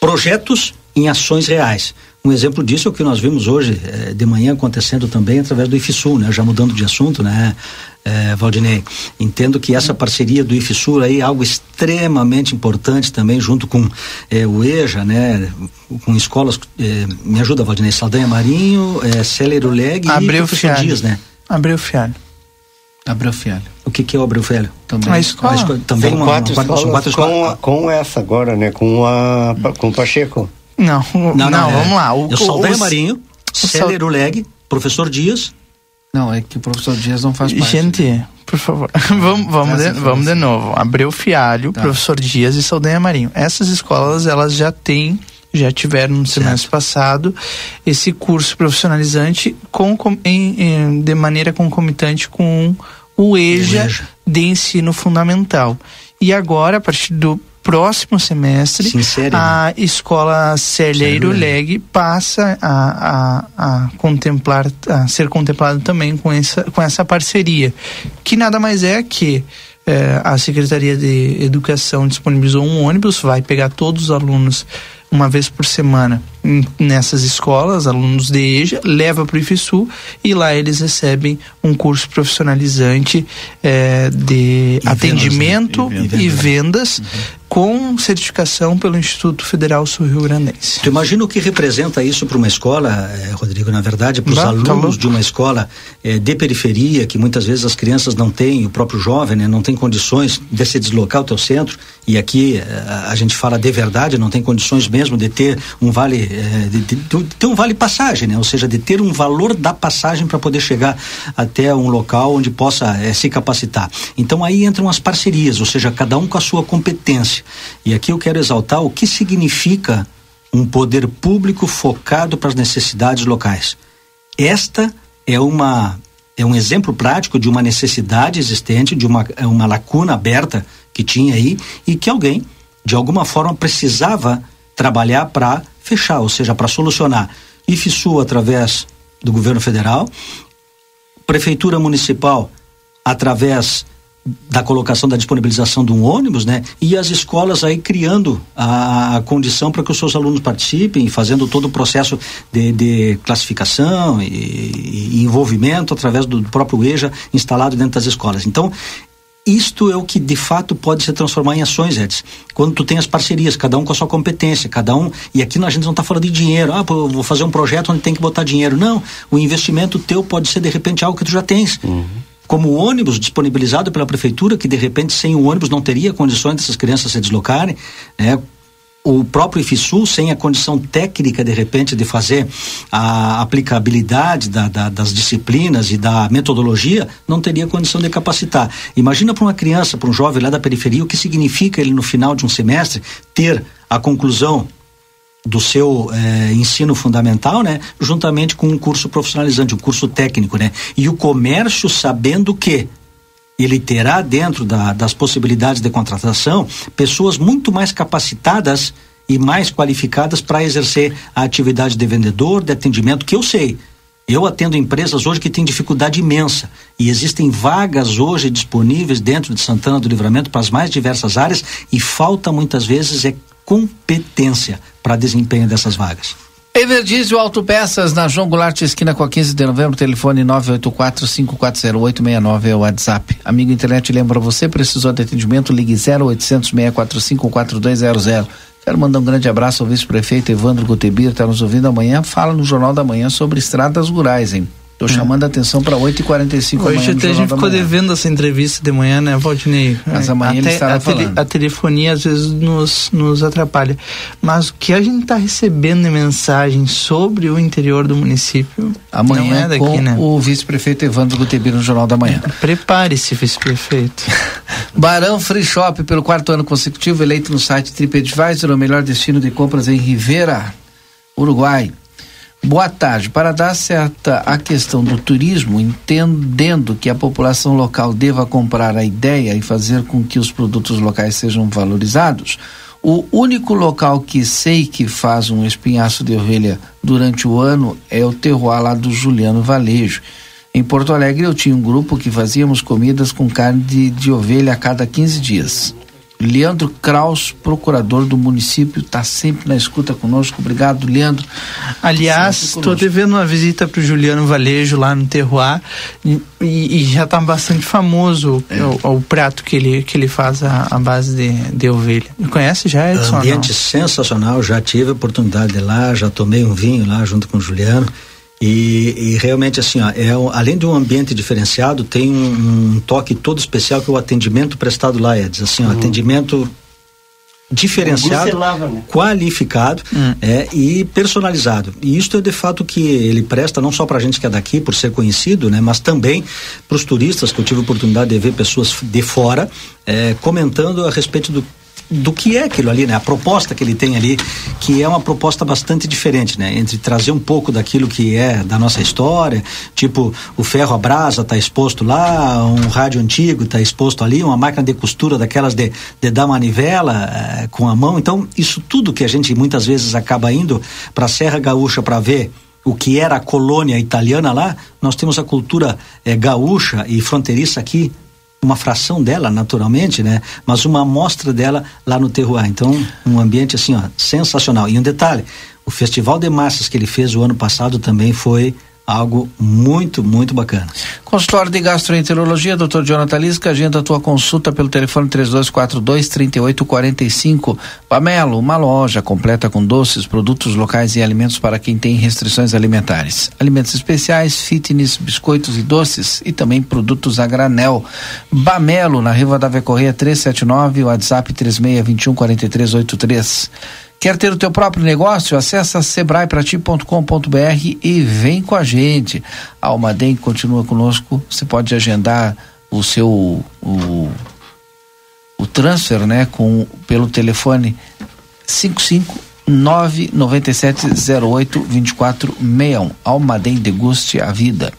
projetos em ações reais. Um exemplo disso é o que nós vimos hoje eh, de manhã acontecendo também através do IFSUL, né? Já mudando de assunto, né, eh, Valdinei? Entendo que essa parceria do IFSUL aí é algo extremamente importante também, junto com eh, o EJA, né? Com escolas, eh, me ajuda, Valdinei, Saldanha Marinho, eh, Célero Leg e Professor Dias, né? Abreu Fialho. Abreu Fialho. O que, que é o Abreu Fialho? Também. A escola. A escola também são uma, quatro, uma, escolas, quatro escolas. Com, com essa agora, né? Com, a, com o Pacheco. Não, não, não, não é, vamos lá. O, eu Saldanha Marinho, Célero Leg, Professor Dias. Não, é que o professor Dias não faz parte. Gente, né? por favor, vamos, vamos, de, vamos de novo. Abreu Fialho, tá. Professor Dias e Saldanha Marinho. Essas escolas, elas já têm já tiveram no semestre passado esse curso profissionalizante com em, em, de maneira concomitante com o EJA, o EJA de ensino fundamental. E agora, a partir do próximo semestre, Sincero, a né? escola Celheiro Leg passa a, a, a, contemplar, a ser contemplada também com essa, com essa parceria, que nada mais é que eh, a Secretaria de Educação disponibilizou um ônibus, vai pegar todos os alunos uma vez por semana nessas escolas, alunos de EJA, leva para o IFSU e lá eles recebem um curso profissionalizante é, de e atendimento vendas, né? e vendas, e vendas uhum. com certificação pelo Instituto Federal Sul-Rio Grandense. Tu imagina o que representa isso para uma escola, eh, Rodrigo, na verdade, para os tá alunos de uma escola eh, de periferia, que muitas vezes as crianças não têm, o próprio jovem, né, não tem condições de se deslocar ao teu centro, e aqui eh, a gente fala de verdade, não tem condições mesmo de ter um vale, de, de- de ter um vale passagem, né, ou seja, de ter um valor da passagem para poder chegar até um local onde possa eh, se capacitar. Então aí entram as parcerias, ou seja, cada um com a sua competência. E aqui eu quero exaltar o que significa um poder público focado para as necessidades locais. Esta é uma é um exemplo prático de uma necessidade existente, de uma, é uma lacuna aberta que tinha aí e que alguém, de alguma forma, precisava trabalhar para fechar, ou seja, para solucionar. IFSU através do governo federal, prefeitura municipal através da colocação da disponibilização de um ônibus, né? E as escolas aí criando a, condição para que os seus alunos participem, fazendo todo o processo de, de classificação e, e envolvimento através do próprio EJA instalado dentro das escolas. Então, isto é o que de fato pode se transformar em ações, Edson. Quando tu tem as parcerias, cada um com a sua competência, cada um. E aqui a gente não está falando de dinheiro. Ah, pô, vou fazer um projeto onde tem que botar dinheiro. Não. O investimento teu pode ser de repente algo que tu já tens. Como o ônibus disponibilizado pela prefeitura, que de repente sem o ônibus não teria condições dessas crianças se deslocarem, né? O próprio IFSU, sem a condição técnica, de repente, de fazer a aplicabilidade da, da, das disciplinas e da metodologia, não teria condição de capacitar. Imagina para uma criança, para um jovem lá da periferia, o que significa ele, no final de um semestre, ter a conclusão do seu eh, ensino fundamental, né, juntamente com um curso profissionalizante, um curso técnico, né, e o comércio sabendo que ele terá dentro da, das possibilidades de contratação pessoas muito mais capacitadas e mais qualificadas para exercer a atividade de vendedor, de atendimento, que eu sei. Eu atendo empresas hoje que têm dificuldade imensa e existem vagas hoje disponíveis dentro de Santana do Livramento para as mais diversas áreas e falta muitas vezes é competência para desempenho dessas vagas. Everdiesel Autopeças na João Goulart, esquina com a 15 de novembro, telefone 984-540869 é o WhatsApp. Amigo internet, lembra você, precisou de atendimento, ligue 0800 645 4200. Quero mandar um grande abraço ao vice-prefeito Evandro Gutebir, está nos ouvindo amanhã. Fala no Jornal da Manhã sobre estradas rurais, hein? Tô chamando a atenção para 8h45 amanhã. Hoje no até a gente ficou devendo essa entrevista de manhã, né, Valdinei? Mas amanhã ele até estará a, falando. a telefonia às vezes nos, nos atrapalha. Mas o que a gente está recebendo de mensagem sobre o interior do município Amanhã é daqui, com né? o vice-prefeito Evandro Gutebir no Jornal da Manhã. Prepare-se, vice-prefeito. Barão Free Shop, pelo quarto ano consecutivo, eleito no site TripAdvisor, o melhor destino de compras em Rivera, Uruguai. Boa tarde. Para dar certa a questão do turismo, entendendo que a população local deva comprar a ideia e fazer com que os produtos locais sejam valorizados, o único local que sei que faz um espinhaço de ovelha durante o ano é o terroir lá do Juliano Valejo. Em Porto Alegre eu tinha um grupo que fazíamos comidas com carne de, de ovelha a cada 15 dias. Leandro Kraus, procurador do município, está sempre na escuta conosco. Obrigado, Leandro. Aliás, estou devendo uma visita para o Juliano Valejo lá no Terroir e, e- já está bastante famoso É. o, o prato que ele, que ele faz à, à base de, de ovelha. Conhece já, Edson? Ambiente sensacional, já tive a oportunidade de ir lá, já tomei um vinho lá junto com o Juliano. E, e realmente assim, ó, é, além de um ambiente diferenciado, tem um, um toque todo especial que é o atendimento prestado lá, Eds. Assim, ó, atendimento diferenciado, Selava, né? qualificado é, e personalizado. E isto é de fato que ele presta não só para a gente que é daqui, por ser conhecido, né, mas também para os turistas, que eu tive a oportunidade de ver pessoas de fora é, comentando a respeito do do que é aquilo ali, né? A proposta que ele tem ali, que é uma proposta bastante diferente, né? Entre trazer um pouco daquilo que é da nossa história, tipo o ferro a brasa tá exposto lá, um rádio antigo tá exposto ali, uma máquina de costura daquelas de, de dar manivela eh, com a mão. Então, isso tudo que a gente muitas vezes acaba indo para a Serra Gaúcha para ver o que era a colônia italiana lá, nós temos a cultura eh, gaúcha e fronteiriça aqui uma fração dela, naturalmente, né? Mas uma amostra dela lá no terroir. Então, um ambiente assim, ó, sensacional. E um detalhe, o Festival de Massas que ele fez o ano passado também foi algo muito, muito bacana. Consultório de Gastroenterologia, Dr. Jonathan Lisca, agenda a tua consulta pelo telefone 3242-3845. Pamelo, uma loja completa com doces, produtos locais e alimentos para quem tem restrições alimentares. Alimentos especiais, fitness, biscoitos e doces e também produtos a granel. Bamelo, na Riva da Correia 379, WhatsApp 36214383. Quer ter o teu próprio negócio? Acesse sebraeprati.com.br e vem com a gente. A Almaden continua conosco. Você pode agendar o seu o, o transfer, né, com pelo telefone 55 99708 2461. Almaden deguste a vida.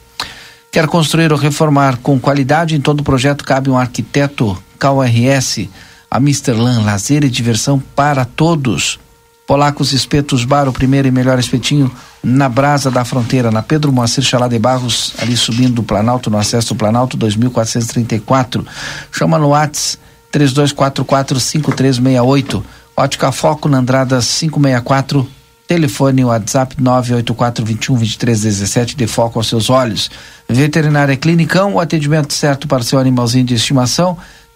Quer construir ou reformar com qualidade? Em todo projeto cabe um arquiteto KRS, a Misterlan, lazer e diversão para todos. Polacos Espetos Bar, o primeiro e melhor espetinho na Brasa da Fronteira, na Pedro Moacir Chalá de Barros, ali subindo do Planalto, no acesso do Planalto, 2434. Chama no Whats 32445368. Ótica Foco na Andrada 564. Telefone WhatsApp 984212317 de foco aos seus olhos. Veterinária Clinicão, o atendimento certo para seu animalzinho de estimação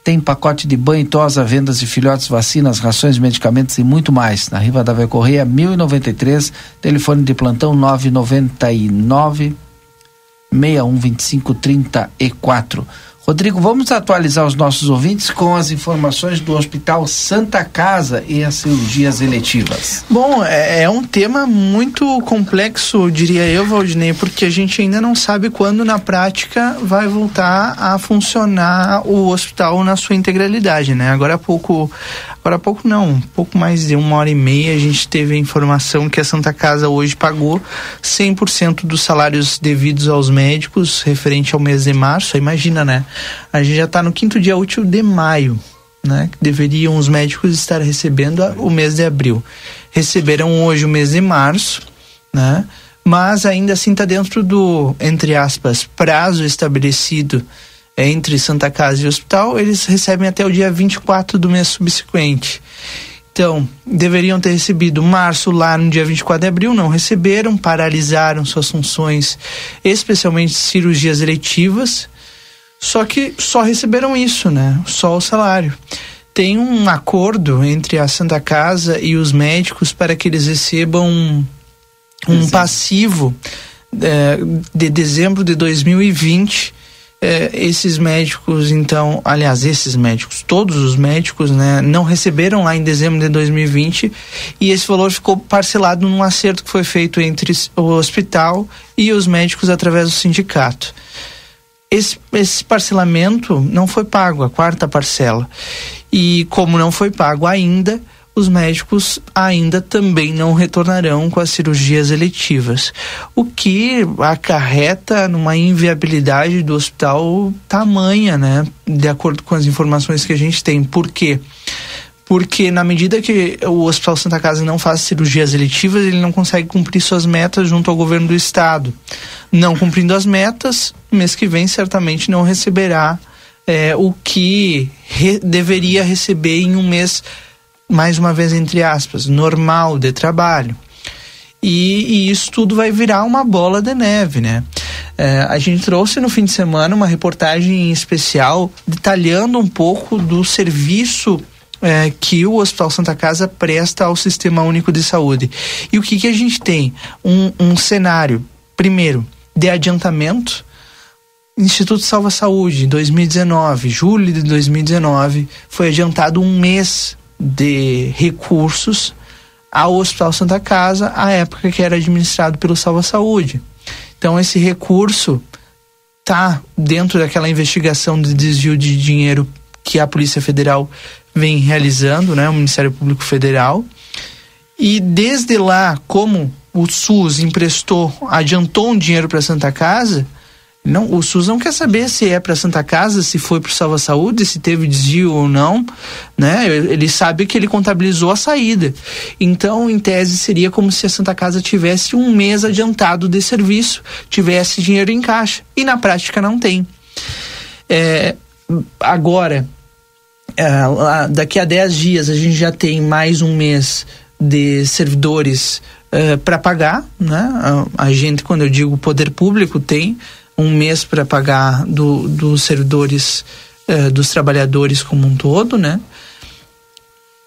tem pacote de banho e tosa, vendas de filhotes, vacinas, rações, medicamentos e muito mais. Na Riva da Correia, 1093, telefone de plantão 999 6125 34. Rodrigo, vamos atualizar os nossos ouvintes com as informações do Hospital Santa Casa e as cirurgias eletivas. Bom, é, é um tema muito complexo, diria eu, Valdinei, porque a gente ainda não sabe quando na prática vai voltar a funcionar o hospital na sua integralidade, né? Agora há pouco Agora há pouco não, um pouco mais de uma hora e meia a gente teve a informação que a Santa Casa hoje pagou 100% dos salários devidos aos médicos referente ao mês de março. Imagina, né? A gente já está no quinto dia útil de maio, né? Deveriam os médicos estar recebendo o mês de abril. Receberam hoje o mês de março, né? Mas ainda assim está dentro do, entre aspas, prazo estabelecido entre Santa Casa e hospital, eles recebem até o dia 24 do mês subsequente. Então, deveriam ter recebido março lá no dia 24 de abril, não receberam, paralisaram suas funções, especialmente cirurgias eletivas, só que só receberam isso, né? Só o salário. Tem um acordo entre a Santa Casa e os médicos para que eles recebam um passivo é, de dezembro de 2020 é, esses médicos, então, aliás, esses médicos, todos os médicos, né, não receberam lá em dezembro de 2020 e esse valor ficou parcelado num acerto que foi feito entre o hospital e os médicos através do sindicato. Esse, esse parcelamento não foi pago, a quarta parcela. E como não foi pago ainda, os médicos ainda também não retornarão com as cirurgias eletivas, o que acarreta numa inviabilidade do hospital tamanha, né? De acordo com as informações que a gente tem. Por quê? Porque na medida que o Hospital Santa Casa não faz cirurgias eletivas, ele não consegue cumprir suas metas junto ao governo do estado. Não cumprindo as metas, mês que vem certamente não receberá é, o que re deveria receber em um mês mais uma vez entre aspas, normal de trabalho. E, e isso tudo vai virar uma bola de neve, né? É, a gente trouxe no fim de semana uma reportagem especial detalhando um pouco do serviço é, que o Hospital Santa Casa presta ao Sistema Único de Saúde. E o que, que a gente tem? Um, um cenário, primeiro, de adiantamento. Instituto Salva Saúde, 2019, julho de 2019, foi adiantado um mês de recursos ao Hospital Santa Casa, à época que era administrado pelo Salva Saúde. Então esse recurso está dentro daquela investigação de desvio de dinheiro que a Polícia Federal vem realizando, né, o Ministério Público Federal. E desde lá, como o SUS emprestou, adiantou um dinheiro para Santa Casa, não, o SUS não quer saber se é para Santa Casa, se foi para o Salva Saúde, se teve desvio ou não, né? Ele sabe que ele contabilizou a saída. Então, em tese, seria como se a Santa Casa tivesse um mês adiantado de serviço, tivesse dinheiro em caixa. E na prática não tem. É, agora, é, daqui a 10 dias, a gente já tem mais um mês de servidores uh, para pagar, né? A, a, gente, quando eu digo poder público, tem um mês para pagar do, dos servidores, uh, dos trabalhadores como um todo, né?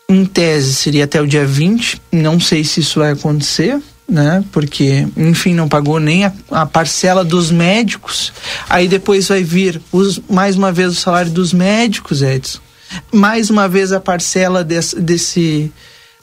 Em tese seria até o dia 20, não sei se isso vai acontecer, né? Porque, enfim, não pagou nem a, a, parcela dos médicos. Aí depois vai vir os, mais uma vez o salário dos médicos, Edson. Mais uma vez a parcela desse, desse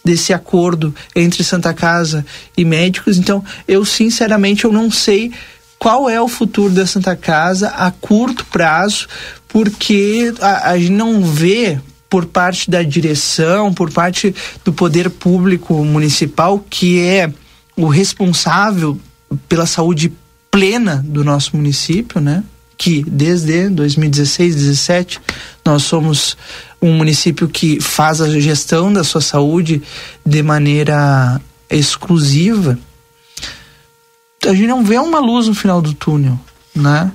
desse acordo entre Santa Casa e médicos. Então, eu sinceramente eu não sei qual é o futuro da Santa Casa a curto prazo, porque a, a gente não vê por parte da direção, por parte do poder público municipal, que é o responsável pela saúde plena do nosso município, né? Que desde 2016, 2017 nós somos um município que faz a gestão da sua saúde de maneira exclusiva. A gente não vê uma luz no final do túnel, né?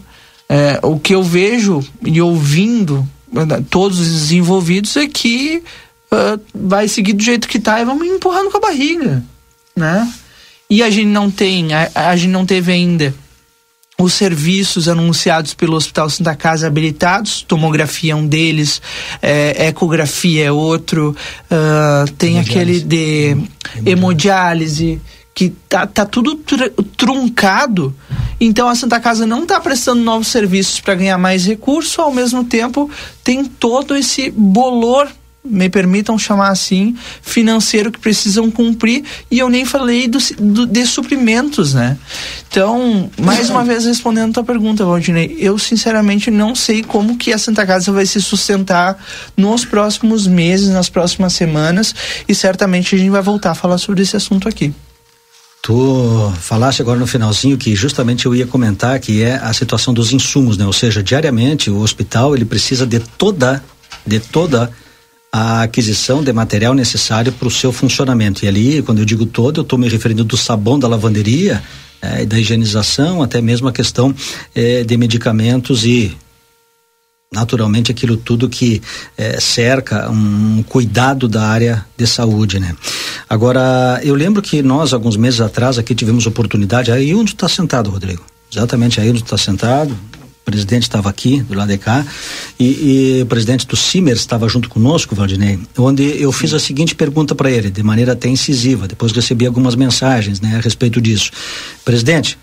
É, o que eu vejo e ouvindo né, todos os envolvidos é que uh, vai seguir do jeito que está e vamos empurrando com a barriga, né? E a gente não tem, a, a gente não teve ainda os serviços anunciados pelo Hospital Santa Casa habilitados, tomografia é um deles, é, ecografia é outro, uh, tem aquele de hemodiálise, que tá, tá tudo tr truncado. Então a Santa Casa não está prestando novos serviços para ganhar mais recurso, ao mesmo tempo tem todo esse bolor me permitam chamar assim, financeiro que precisam cumprir, e eu nem falei do, do, de suprimentos, né? Então, mais uma vez respondendo a tua pergunta, Valdinei, eu sinceramente não sei como que a Santa Casa vai se sustentar nos próximos meses, nas próximas semanas, e certamente a gente vai voltar a falar sobre esse assunto aqui. Tu falaste agora no finalzinho que justamente eu ia comentar que é a situação dos insumos, né? Ou seja, diariamente o hospital ele precisa de toda de toda a aquisição de material necessário para o seu funcionamento. E ali, quando eu digo todo, eu estou me referindo do sabão da lavanderia, é, da higienização, até mesmo a questão é, de medicamentos e naturalmente aquilo tudo que é, cerca um cuidado da área de saúde, né? Agora, eu lembro que nós, alguns meses atrás, aqui tivemos oportunidade, aí onde está sentado, Rodrigo? Exatamente aí onde está sentado, o presidente estava aqui, do lado de cá, e, e o presidente do Simers estava junto conosco, Valdinei, onde eu fiz a seguinte pergunta para ele, de maneira até incisiva, depois recebi algumas mensagens né, a respeito disso. Presidente,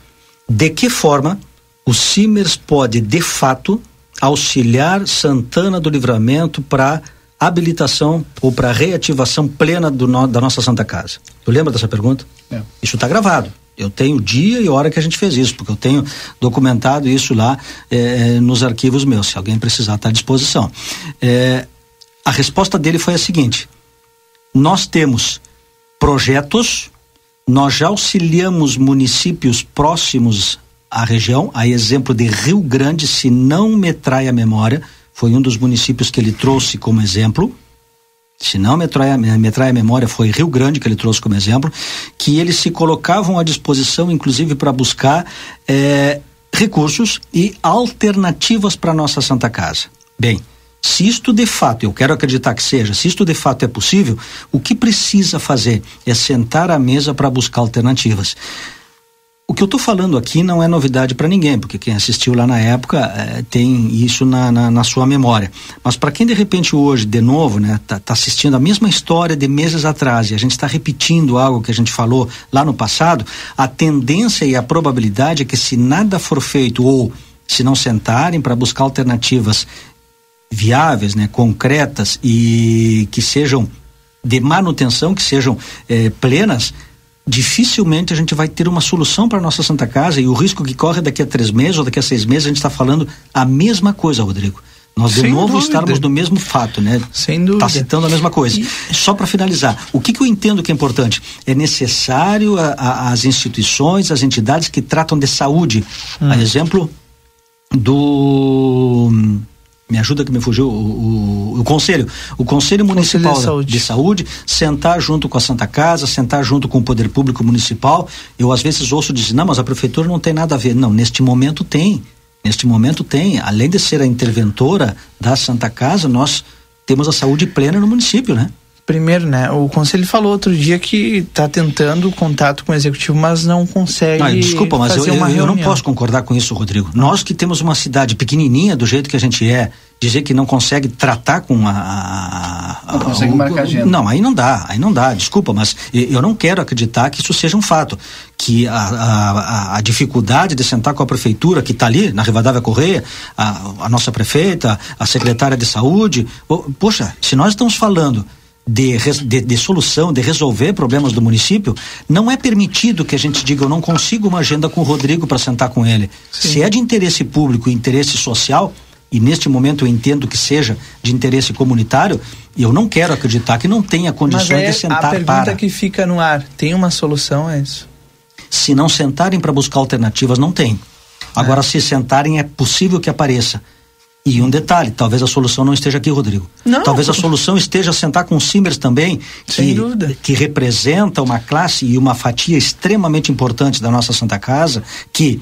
de que forma o Simers pode, de fato, auxiliar Santana do Livramento para habilitação ou para reativação plena do no, da nossa Santa Casa? Tu lembra dessa pergunta? É. Isso está gravado. Eu tenho dia e hora que a gente fez isso, porque eu tenho documentado isso lá é, nos arquivos meus. Se alguém precisar, está à disposição. É, a resposta dele foi a seguinte: nós temos projetos, nós já auxiliamos municípios próximos à região, a exemplo de Rio Grande, se não me trai a memória, foi um dos municípios que ele trouxe como exemplo se não me trai, me trai a memória, foi Rio Grande que ele trouxe como exemplo, que eles se colocavam à disposição, inclusive, para buscar é, recursos e alternativas para nossa Santa Casa. Bem, se isto de fato, eu quero acreditar que seja, se isto de fato é possível, o que precisa fazer é sentar à mesa para buscar alternativas. O que eu estou falando aqui não é novidade para ninguém, porque quem assistiu lá na época é, tem isso na, na, na, sua memória. Mas para quem de repente hoje, de novo, né, tá, tá, assistindo a mesma história de meses atrás e a gente está repetindo algo que a gente falou lá no passado, a tendência e a probabilidade é que se nada for feito ou se não sentarem para buscar alternativas viáveis, né, concretas e que sejam de manutenção, que sejam eh, plenas, dificilmente a gente vai ter uma solução para nossa Santa Casa e o risco que corre daqui a três meses ou daqui a seis meses a gente está falando a mesma coisa, Rodrigo. Nós de Sem novo dúvida. estarmos no mesmo fato, né? Sem dúvida. Está citando a mesma coisa. E... Só para finalizar, o que, que, eu entendo que é importante? É necessário a, a, as instituições, as entidades que tratam de saúde, hum. a exemplo do me ajuda que me fugiu o, o, o conselho, o conselho municipal conselho de, saúde. de, saúde. sentar junto com a Santa Casa, sentar junto com o poder público municipal. Eu às vezes ouço dizer, não, mas a prefeitura não tem nada a ver. Não, neste momento tem. Neste momento tem. Além de ser a interventora da Santa Casa, nós temos a saúde plena no município, né? Primeiro, né? O conselho falou outro dia que está tentando contato com o executivo, mas não consegue. Ah, desculpa, mas eu, fazer eu, uma eu não posso concordar com isso, Rodrigo. Nós que temos uma cidade pequenininha do jeito que a gente é, dizer que não consegue tratar com a. a- a- Não consegue o- marcar agenda. Não, aí não dá, aí não dá, desculpa, mas eu não quero acreditar que isso seja um fato. Que a, a, a- a dificuldade de sentar com a prefeitura que está ali, na Rivadavia Correia, a, a nossa prefeita, a secretária de saúde. poxa, se nós estamos falando de, de, de solução, de resolver problemas do município, não é permitido que a gente diga eu não consigo uma agenda com o Rodrigo para sentar com ele. Se é de interesse público e interesse social, e neste momento eu entendo que seja de interesse comunitário, eu não quero acreditar que não tenha condições é de a sentar pergunta para. que fica no ar. Tem uma solução, é isso? Se não sentarem para buscar alternativas, não tem. Agora, É. se sentarem, é possível que apareça. E um detalhe, talvez a solução não esteja aqui, Rodrigo. Não. Talvez a solução esteja sentar com o Simers também, que, que representa uma classe e uma fatia extremamente importante da nossa Santa Casa, que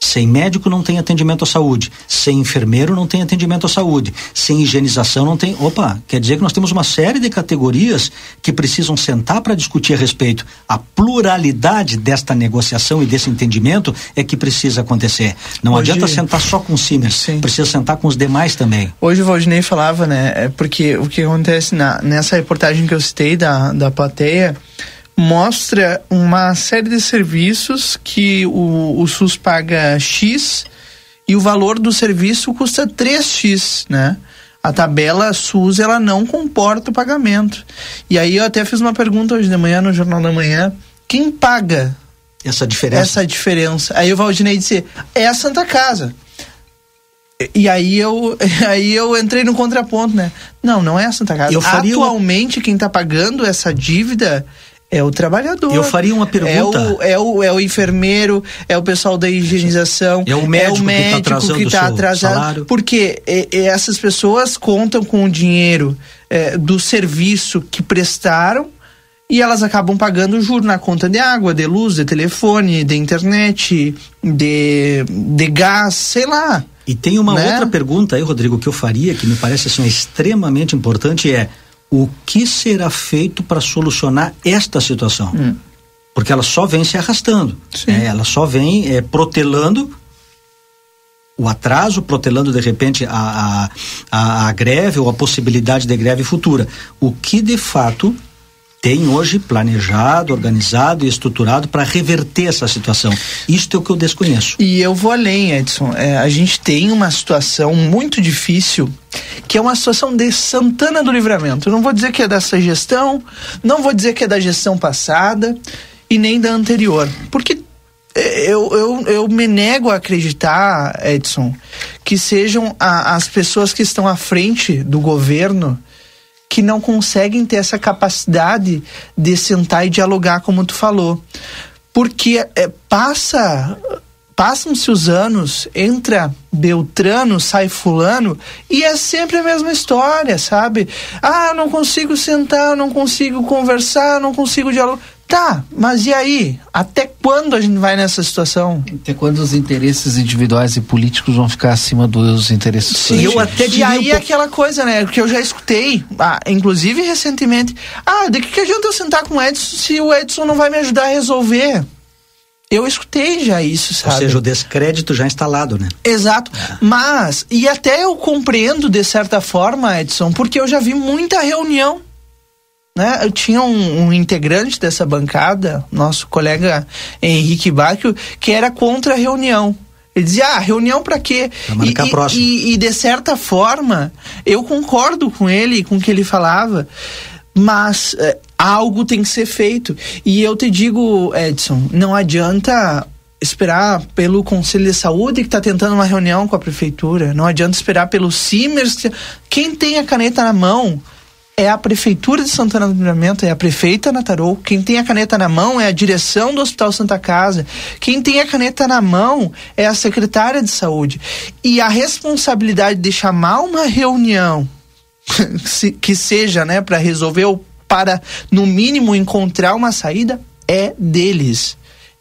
sem médico não tem atendimento à saúde, sem enfermeiro não tem atendimento à saúde, sem higienização não tem. Opa, quer dizer que nós temos uma série de categorias que precisam sentar para discutir a respeito. A pluralidade desta negociação e desse entendimento é que precisa acontecer. Não Hoje- adianta sentar só com o Simers, Sim. precisa sentar com os demais também. Hoje o Valdinei falava, né? É porque o que acontece na, nessa reportagem que eu citei da, da plateia mostra uma série de serviços que o, o SUS paga X e o valor do serviço custa 3X, né? A tabela SUS ela não comporta o pagamento. E aí eu até fiz uma pergunta hoje de manhã no Jornal da Manhã. Quem paga Essa diferença. essa diferença. Aí o Valdinei disse: é a Santa Casa. E- aí eu, aí eu entrei no contraponto, né? Não, não é a Santa Casa. Eu faria uma- Atualmente, quem está pagando essa dívida é o trabalhador. Eu faria uma pergunta. É o, é o, é o enfermeiro, é o pessoal da higienização. É o médico que tá médico atrasando que o tá atrasado. salário. Porque e- e essas pessoas contam com o dinheiro é, do serviço que prestaram e elas acabam pagando juros na conta de água, de luz, de telefone, de internet, de, de gás, sei lá. E tem uma Né? outra pergunta aí, Rodrigo, que eu faria, que me parece assim, extremamente importante, é o que será feito para solucionar esta situação? Porque ela só vem se arrastando. Sim. É, ela só vem é, protelando o atraso, protelando de repente a, a, a, a greve ou a possibilidade de greve futura. O que de fato tem hoje planejado, organizado e estruturado para reverter essa situação? Isto é o que eu desconheço. E eu vou além, Edson. É, a gente tem uma situação muito difícil, que é uma situação de Santana do Livramento. Eu não vou dizer que é dessa gestão, não vou dizer que é da gestão passada e nem da anterior. Porque é, eu, eu, eu me nego a acreditar, Edson, que sejam a- as pessoas que estão à frente do governo que não conseguem ter essa capacidade de sentar e dialogar, como tu falou. Porque é, passa. Passam-se os anos, entra Beltrano, sai Fulano, e é sempre a mesma história, sabe? Ah, não consigo sentar, não consigo conversar, não consigo dialogar. Tá, mas e aí? Até quando a gente vai nessa situação? Até quando os interesses individuais e políticos vão ficar acima dos interesses Sim, eu até E aí um pouco- aquela coisa, né, que eu já escutei, ah, inclusive recentemente, ah, de que, que adianta eu sentar com o Edson se o Edson não vai me ajudar a resolver? Eu escutei já isso, Ou sabe? seja, o descrédito já instalado, né? Exato. Mas, e até eu compreendo de certa forma, Edson, porque eu já vi muita reunião. Né? Eu tinha um, um integrante dessa bancada, nosso colega Henrique Bacchio, que era contra a reunião. Ele dizia, ah, reunião pra quê? E. E, e, de certa forma, eu concordo com ele e com o que ele falava, mas eh, algo tem que ser feito. E eu te digo, Edson, não adianta esperar pelo Conselho de Saúde que está tentando uma reunião com a prefeitura, não adianta esperar pelo Simers. que- Quem tem a caneta na mão é a Prefeitura de Santana do Livramento, é a prefeita Natarou. Quem tem a caneta na mão é a direção do Hospital Santa Casa. Quem tem a caneta na mão é a secretária de saúde. E a responsabilidade de chamar uma reunião que seja, né, para resolver ou para, no mínimo, encontrar uma saída é deles.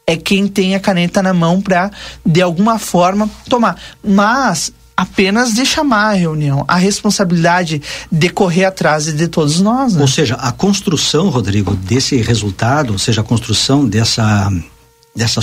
É quem tem a caneta na mão para, de alguma forma, tomar. Mas apenas de chamar a reunião. A responsabilidade de correr atrás de todos nós. Né? Ou seja, a construção, Rodrigo, desse resultado, ou seja, a construção dessa, dessa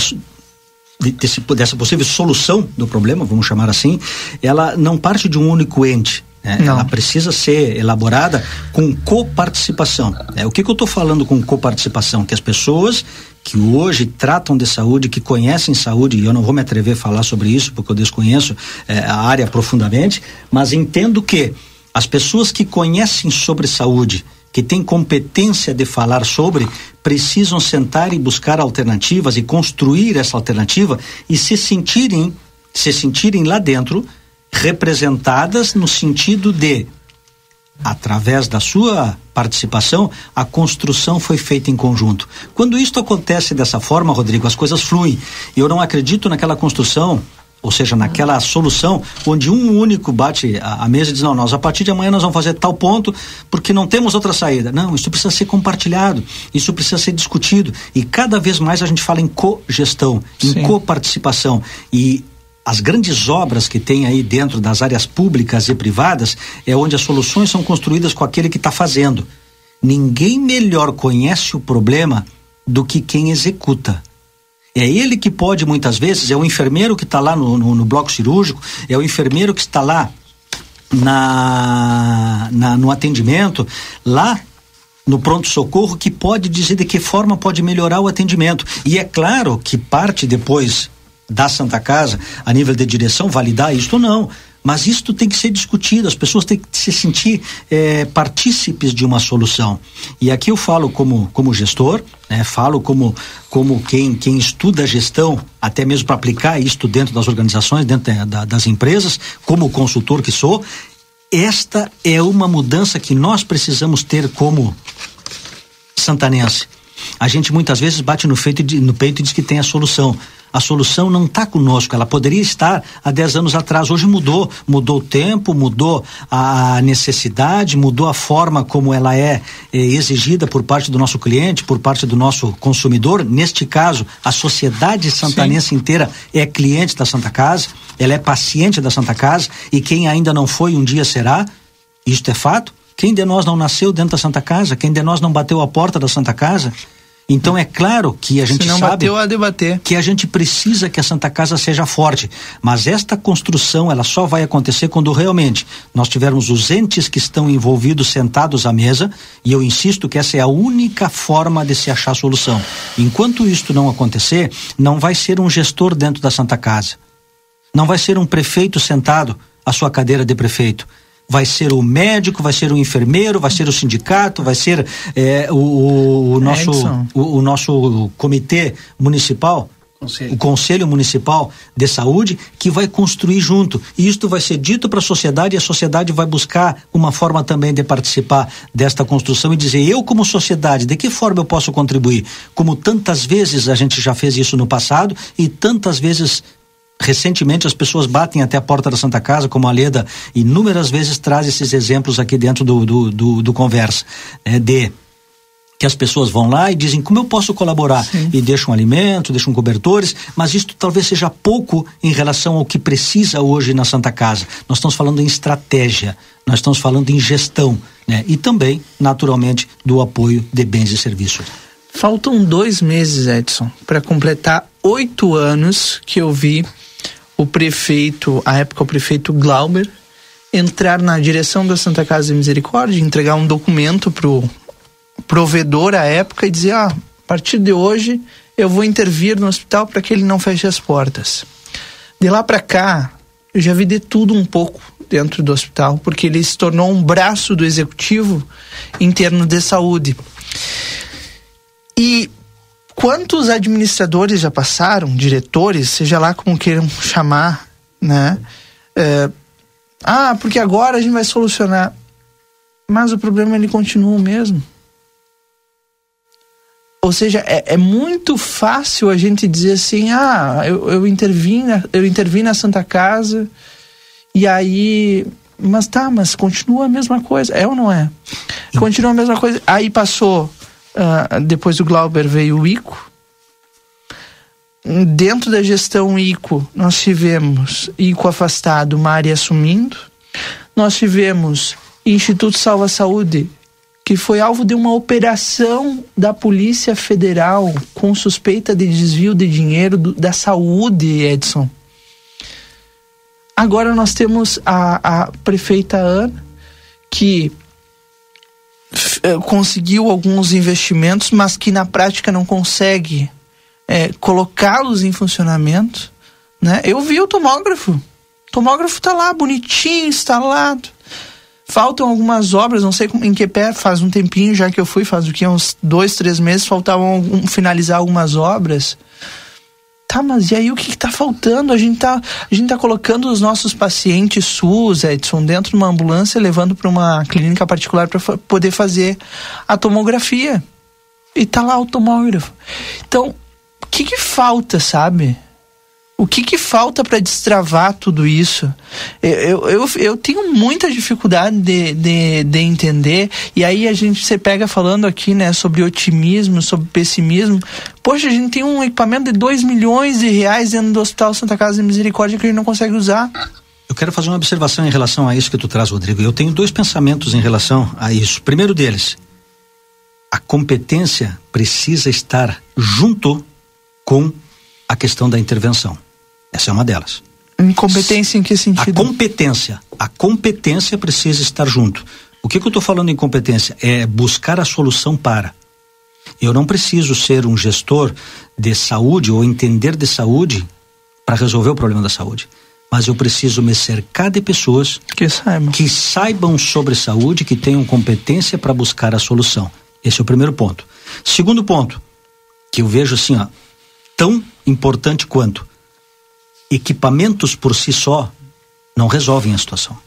desse, dessa possível solução do problema, vamos chamar assim, ela não parte de um único ente. Né? Ela precisa ser elaborada com coparticipação. É, o que, que eu estou falando com coparticipação? Que as pessoas que hoje tratam de saúde, que conhecem saúde, e eu não vou me atrever a falar sobre isso porque eu desconheço é, a área profundamente, mas entendo que as pessoas que conhecem sobre saúde, que têm competência de falar sobre, precisam sentar e buscar alternativas e construir essa alternativa e se sentirem, se sentirem lá dentro representadas no sentido de através da sua participação, a construção foi feita em conjunto. Quando isto acontece dessa forma, Rodrigo, as coisas fluem. Eu não acredito naquela construção ou seja, naquela solução onde um único bate a, mesa e diz: não, nós a partir de amanhã nós vamos fazer tal ponto porque não temos outra saída. Não, isso precisa ser compartilhado, isso precisa ser discutido. E cada vez mais a gente fala em cogestão, em coparticipação. E as grandes obras que tem aí dentro das áreas públicas e privadas é onde as soluções são construídas com aquele que está fazendo. Ninguém melhor conhece o problema do que quem executa. É ele que pode, muitas vezes, é o enfermeiro que está lá no, no, no, bloco cirúrgico, é o enfermeiro que está lá na, na no atendimento, lá no pronto-socorro, que pode dizer de que forma pode melhorar o atendimento. E é claro que parte depois da Santa Casa, a nível de direção, validar isto ou não. Mas isto tem que ser discutido, as pessoas têm que se sentir é, partícipes de uma solução. E aqui eu falo como, como gestor, né, falo como, como quem, quem estuda gestão, até mesmo para aplicar isto dentro das organizações, dentro da, das empresas, como consultor que sou. Esta é uma mudança que nós precisamos ter como santanense. A gente muitas vezes bate no, feito, no peito e diz que tem a solução a solução não está conosco, ela poderia estar há 10 anos atrás. Hoje mudou, mudou o tempo, mudou a necessidade, mudou a forma como ela é, é exigida por parte do nosso cliente, por parte do nosso consumidor. Neste caso, a sociedade santanense Sim. inteira é cliente da Santa Casa, ela é paciente da Santa Casa e quem ainda não foi um dia será. Isto é fato. Quem de nós não nasceu dentro da Santa Casa? Quem de nós não bateu a porta da Santa Casa? Então é claro que a gente Se não sabe bateu a debater. que a gente precisa que a Santa Casa seja forte, mas esta construção ela só vai acontecer quando realmente nós tivermos os entes que estão envolvidos sentados à mesa, e eu insisto que essa é a única forma de se achar solução. Enquanto isto não acontecer, não vai ser um gestor dentro da Santa Casa. Não vai ser um prefeito sentado à sua cadeira de prefeito vai ser o médico, vai ser o enfermeiro, vai ser o sindicato, vai ser é, o, o, nosso, o, o, nosso comitê municipal. Conselho. O Conselho Municipal de Saúde que vai construir junto. E isto vai ser dito para a sociedade e a sociedade vai buscar uma forma também de participar desta construção e dizer: eu, como sociedade, de que forma eu posso contribuir? Como tantas vezes a gente já fez isso no passado e tantas vezes Recentemente as pessoas batem até a porta da Santa Casa, como a Leda inúmeras vezes traz esses exemplos aqui dentro do, do, do, do conversa, né, de que as pessoas vão lá e dizem como eu posso colaborar Sim. e deixam alimento, deixam cobertores, mas isto talvez seja pouco em relação ao que precisa hoje na Santa Casa. Nós estamos falando em estratégia, nós estamos falando em gestão, né? E também, naturalmente, do apoio de bens e serviços. Faltam dois meses, Edson, para completar oito anos que eu vi o prefeito, à época o prefeito Glauber, entrar na direção da Santa Casa de Misericórdia, entregar um documento pro provedor à época e dizer: ah, a partir de hoje eu vou intervir no hospital para que ele não feche as portas. De lá para cá, eu já vi de tudo um pouco dentro do hospital, porque ele se tornou um braço do executivo interno de saúde. E quantos administradores já passaram, diretores, seja lá como queiram chamar, né? É, ah, porque agora a gente vai solucionar. Mas o problema ele continua o mesmo. Ou seja, é, é, muito fácil a gente dizer assim, ah, eu, eu intervim, na, eu intervim na Santa Casa e aí, mas tá, mas continua a mesma coisa, é ou não é? Continua a mesma coisa. Aí passou Uh, depois do Glauber veio o Ico. dentro da gestão ICO, nós tivemos ICO afastado, área assumindo. Nós tivemos Instituto Salva Saúde, que foi alvo de uma operação da Polícia Federal com suspeita de desvio de dinheiro do, da saúde, Edson. Agora nós temos a, a prefeita Ana, que conseguiu alguns investimentos, mas que na prática não consegue é, colocá-los em funcionamento. Né? Eu vi o tomógrafo. O tomógrafo está lá, bonitinho, instalado. Faltam algumas obras, não sei em que pé, faz um tempinho já que eu fui, faz o que, uns dois, três meses, faltavam finalizar algumas obras. Tá, mas e aí o que, está faltando? A gente tá, a gente tá colocando os nossos pacientes SUS, Edson, dentro de uma ambulância, levando para uma clínica particular para poder fazer a tomografia. E tá lá o tomógrafo. Então, o que, que falta, sabe? O que, que falta para destravar tudo isso? Eu, eu, eu tenho muita dificuldade de, de, de, entender. E aí a gente você pega falando aqui né, sobre otimismo, sobre pessimismo. Poxa, a gente tem um equipamento de 2 milhões de reais dentro do Hospital Santa Casa de Misericórdia que a gente não consegue usar. Eu quero fazer uma observação em relação a isso que tu traz, Rodrigo. Eu tenho dois pensamentos em relação a isso. Primeiro deles, a competência precisa estar junto com a questão da intervenção. Essa é uma delas. Incompetência em que sentido? A competência. A competência precisa estar junto. O que, que eu estou falando em competência? É buscar a solução para. Eu não preciso ser um gestor de saúde ou entender de saúde para resolver o problema da saúde. Mas eu preciso me cercar de pessoas que saibam, que saibam sobre saúde, que tenham competência para buscar a solução. Esse é o primeiro ponto. Segundo ponto, que eu vejo assim, ó, tão importante quanto equipamentos por si só não resolvem a situação.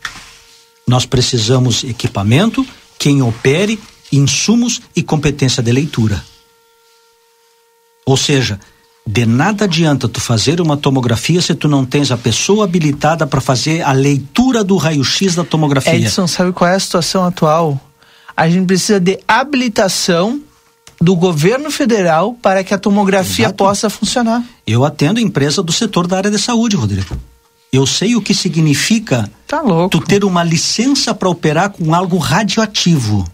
Nós precisamos equipamento, quem opere, insumos e competência de leitura. Ou seja, de nada adianta tu fazer uma tomografia se tu não tens a pessoa habilitada para fazer a leitura do raio-x da tomografia. Edson, sabe qual é a situação atual? A gente precisa de habilitação do governo federal para que a tomografia Exato. possa funcionar. Eu atendo empresa do setor da área de saúde, Rodrigo. Eu sei o que significa tá tu ter uma licença para operar com algo radioativo,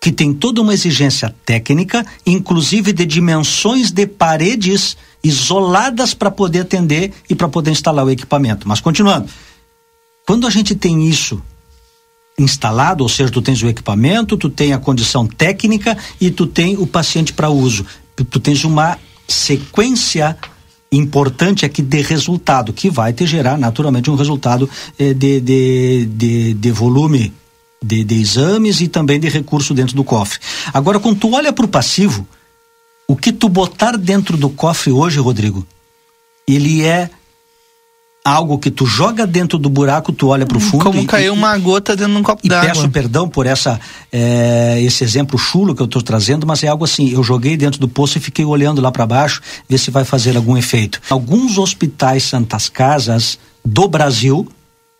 que tem toda uma exigência técnica, inclusive de dimensões de paredes isoladas para poder atender e para poder instalar o equipamento. Mas continuando, quando a gente tem isso instalado, ou seja, tu tens o equipamento, tu tem a condição técnica e tu tem o paciente para uso. Tu tens uma sequência importante aqui de resultado, que vai te gerar naturalmente um resultado eh, de, de, de, de, volume de, de exames e também de recurso dentro do cofre. Agora, quando tu olha para o passivo, o que tu botar dentro do cofre hoje, Rodrigo, ele é algo que tu joga dentro do buraco, tu olha para o fundo. Como e, caiu e, uma gota dentro de um copo d'água. Peço perdão por essa é, esse exemplo chulo que eu estou trazendo, mas é algo assim. Eu joguei dentro do poço e fiquei olhando lá para baixo, ver se vai fazer algum efeito. Alguns hospitais Santas Casas do Brasil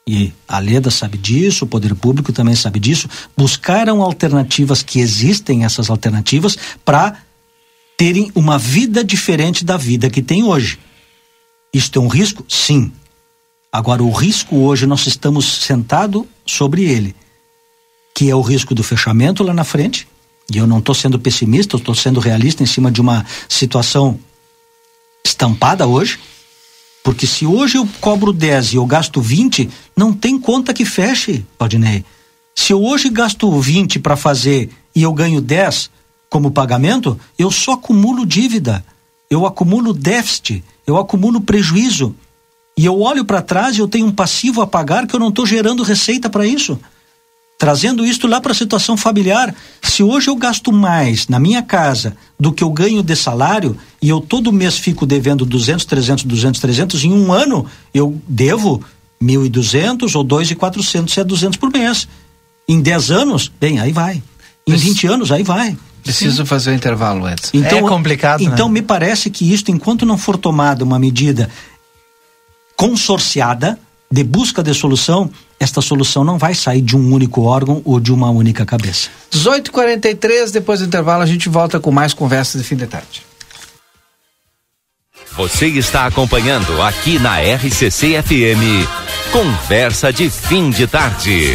e a Leda sabe disso, o poder público também sabe disso, buscaram alternativas que existem essas alternativas para terem uma vida diferente da vida que tem hoje. Isto é um risco? Sim Agora, o risco hoje, nós estamos sentados sobre ele, que é o risco do fechamento lá na frente, e eu não estou sendo pessimista, estou sendo realista em cima de uma situação estampada hoje, porque se hoje eu cobro 10 e eu gasto 20, não tem conta que feche, Valdinei. Se eu hoje gasto 20 para fazer e eu ganho 10 como pagamento, eu só acumulo dívida, eu acumulo déficit, eu acumulo prejuízo e eu olho para trás e eu tenho um passivo a pagar que eu não estou gerando receita para isso. Trazendo isto lá para a situação familiar, se hoje eu gasto mais na minha casa do que eu ganho de salário e eu todo mês fico devendo 200, 300, 200, 300, em um ano eu devo 1.200 ou 2.400, se é 200 por mês. Em 10 anos, bem, aí vai. Em 20 anos, aí vai. Preciso Sim. fazer o um intervalo, Edson. Então, é complicado. Então, né? me parece que isto, enquanto não for tomada uma medida consorciada de busca de solução, esta solução não vai sair de um único órgão ou de uma única cabeça. 18h43, depois do intervalo a gente volta com mais conversas de fim de tarde. Você está acompanhando aqui na RCC FM. Conversa de fim de tarde.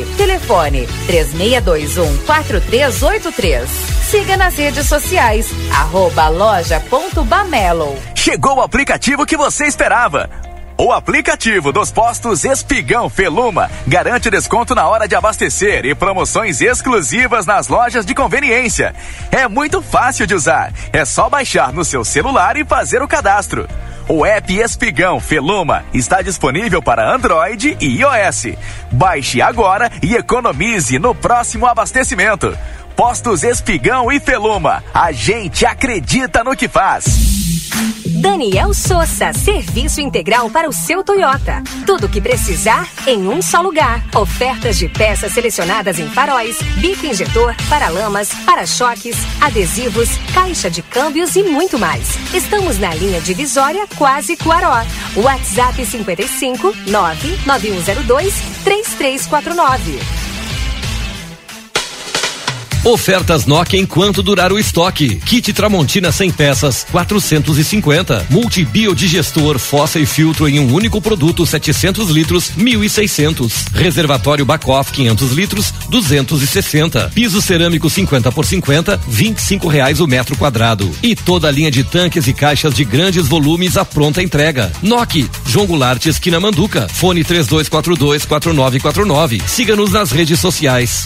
Telefone 3621 4383. Siga nas redes sociais, arroba loja.bamelo. Chegou o aplicativo que você esperava. O aplicativo dos postos Espigão Feluma garante desconto na hora de abastecer e promoções exclusivas nas lojas de conveniência. É muito fácil de usar. É só baixar no seu celular e fazer o cadastro. O app Espigão Feluma está disponível para Android e iOS. Baixe agora e economize no próximo abastecimento. Postos Espigão e Feluma. A gente acredita no que faz. Daniel Souza, serviço integral para o seu Toyota. Tudo o que precisar em um só lugar. Ofertas de peças selecionadas em faróis, bico injetor, paralamas, para-choques, adesivos, caixa de câmbios e muito mais. Estamos na linha divisória Quase Cuaró. WhatsApp 55 99102 3349. Ofertas Nokia enquanto durar o estoque. Kit Tramontina 100 peças, 450. Multibiodigestor, fossa e filtro em um único produto, 700 litros, 1.600. Reservatório Bacoff 500 litros, 260. Piso cerâmico 50 por 50, 25 reais o metro quadrado. E toda a linha de tanques e caixas de grandes volumes à pronta entrega. Nokia, João Goulart, esquina Manduca. Fone 3242 4949. Siga-nos nas redes sociais.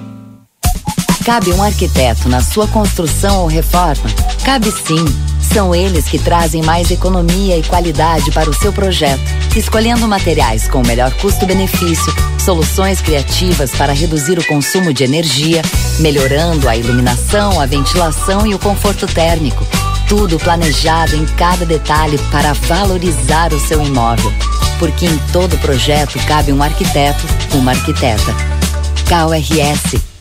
Cabe um arquiteto na sua construção ou reforma? Cabe sim. São eles que trazem mais economia e qualidade para o seu projeto, escolhendo materiais com melhor custo-benefício, soluções criativas para reduzir o consumo de energia, melhorando a iluminação, a ventilação e o conforto térmico. Tudo planejado em cada detalhe para valorizar o seu imóvel. Porque em todo projeto cabe um arquiteto, uma arquiteta. KRS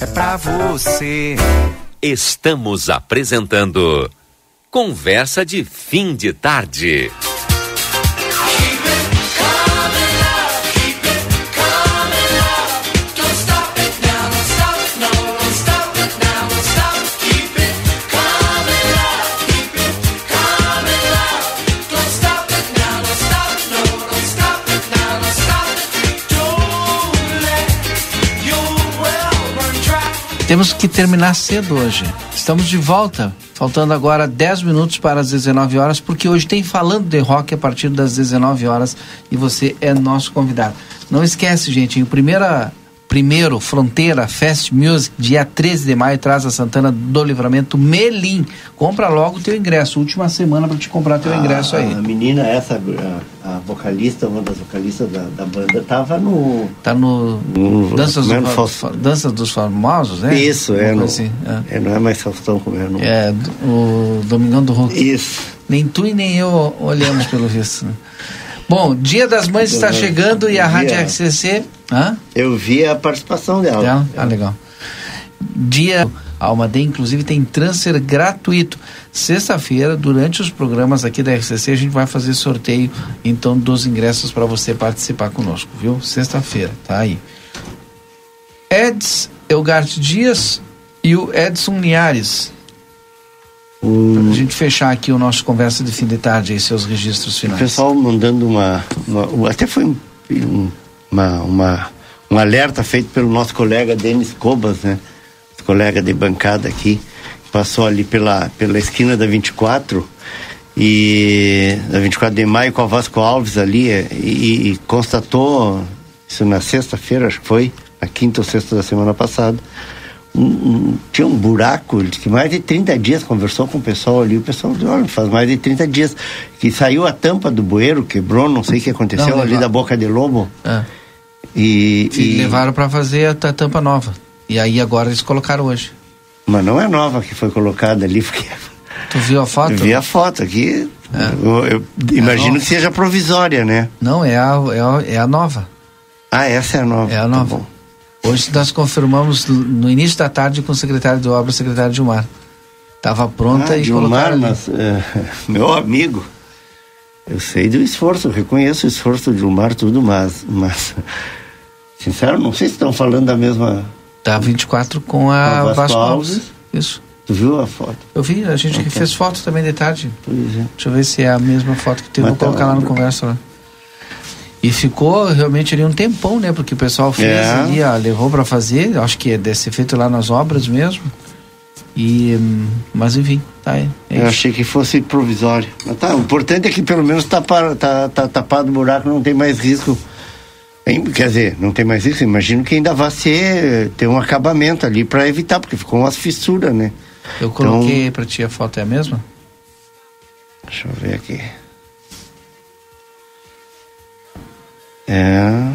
é pra você. Estamos apresentando Conversa de Fim de Tarde. Temos que terminar cedo hoje. Estamos de volta, faltando agora 10 minutos para as 19 horas, porque hoje tem falando de rock a partir das 19 horas e você é nosso convidado. Não esquece, gente, em primeira Primeiro, Fronteira Fest Music, dia 13 de maio, traz a Santana do Livramento Melim. Compra logo o teu ingresso, última semana para te comprar teu A- ingresso aí. A menina, essa, a, a vocalista, uma das vocalistas da, da banda, tava no. Tá no. no Danças, do Faustão. Fa- Danças dos Famosos, né? Isso, é, no, assim, é. é, não é mais Faustão como é no. É, o Domingão do Hulk. Isso. Nem tu e nem eu olhamos pelo visto. né? Bom, Dia das Mães está chegando e a Rádio a- RCC. Hã? Eu vi a participação dela. Dela? Ah, legal. Dia Almaden, inclusive, tem transfer gratuito. Sexta-feira, durante os programas aqui da RCC, a gente vai fazer sorteio, então, dos ingressos para você participar conosco, viu? Sexta-feira, tá aí. Eds Elgarte Dias e o Edson Linhares. Pra gente fechar aqui o nosso conversa de fim de tarde e seus registros O finais. pessoal mandando uma. uma- até foi um, um- uma, uma- um alerta feito pelo nosso colega Denis Cobas, né? Colega de bancada aqui. Passou ali pela, pela esquina da 24 e da 24 de maio com a Vasco Alves ali eh, e, e constatou, isso na sexta-feira, acho que foi, na quinta ou sexta da semana passada, um- um- tinha um buraco, ele disse que mais de 30 dias conversou com o pessoal ali, o pessoal disse, olha, faz mais de 30 dias que saiu a tampa do bueiro, quebrou, não sei o que aconteceu Não, ali levar- da boca de lobo. É. E, E e- levaram para fazer a ta- tampa nova. E aí agora eles colocaram hoje. Mas não é nova que foi colocada ali, porque Tu viu a foto? eu vi a foto aqui. Eu, eu imagino nova. que seja provisória, né? Não, é a, é a, é a nova. Ah, essa é a nova. É a nova. Hoje nós confirmamos no início da tarde com o secretário de obras, o secretário Gilmar. Estava pronta Ah, e Gilmar, mas, é, meu amigo, eu sei do esforço, reconheço o esforço do Gilmar, tudo, mas, mas sincero, não sei se estão falando da mesma. Tá 24 com a a Vasco. Isso. Tu viu a foto? Eu vi, a gente que fez foto também de tarde. Pois é. Deixa eu ver se é a mesma foto que teve. Mas Vou colocar tá- lá no conversa lá. E ficou realmente ali um tempão, né? Porque o pessoal fez É. ali, ó, levou para fazer. Acho que deve ser feito lá nas obras mesmo. E, mas enfim, tá aí. É Eu achei que fosse provisório. Mas tá, o importante é que pelo menos tapar, tá, tá tapado o buraco, não tem mais risco. Quer dizer, não tem mais risco, imagino que ainda vai ser, ter um acabamento ali para evitar, porque ficou umas fissuras, né? Eu coloquei pra ti a foto, é a mesma? Deixa eu ver aqui. É.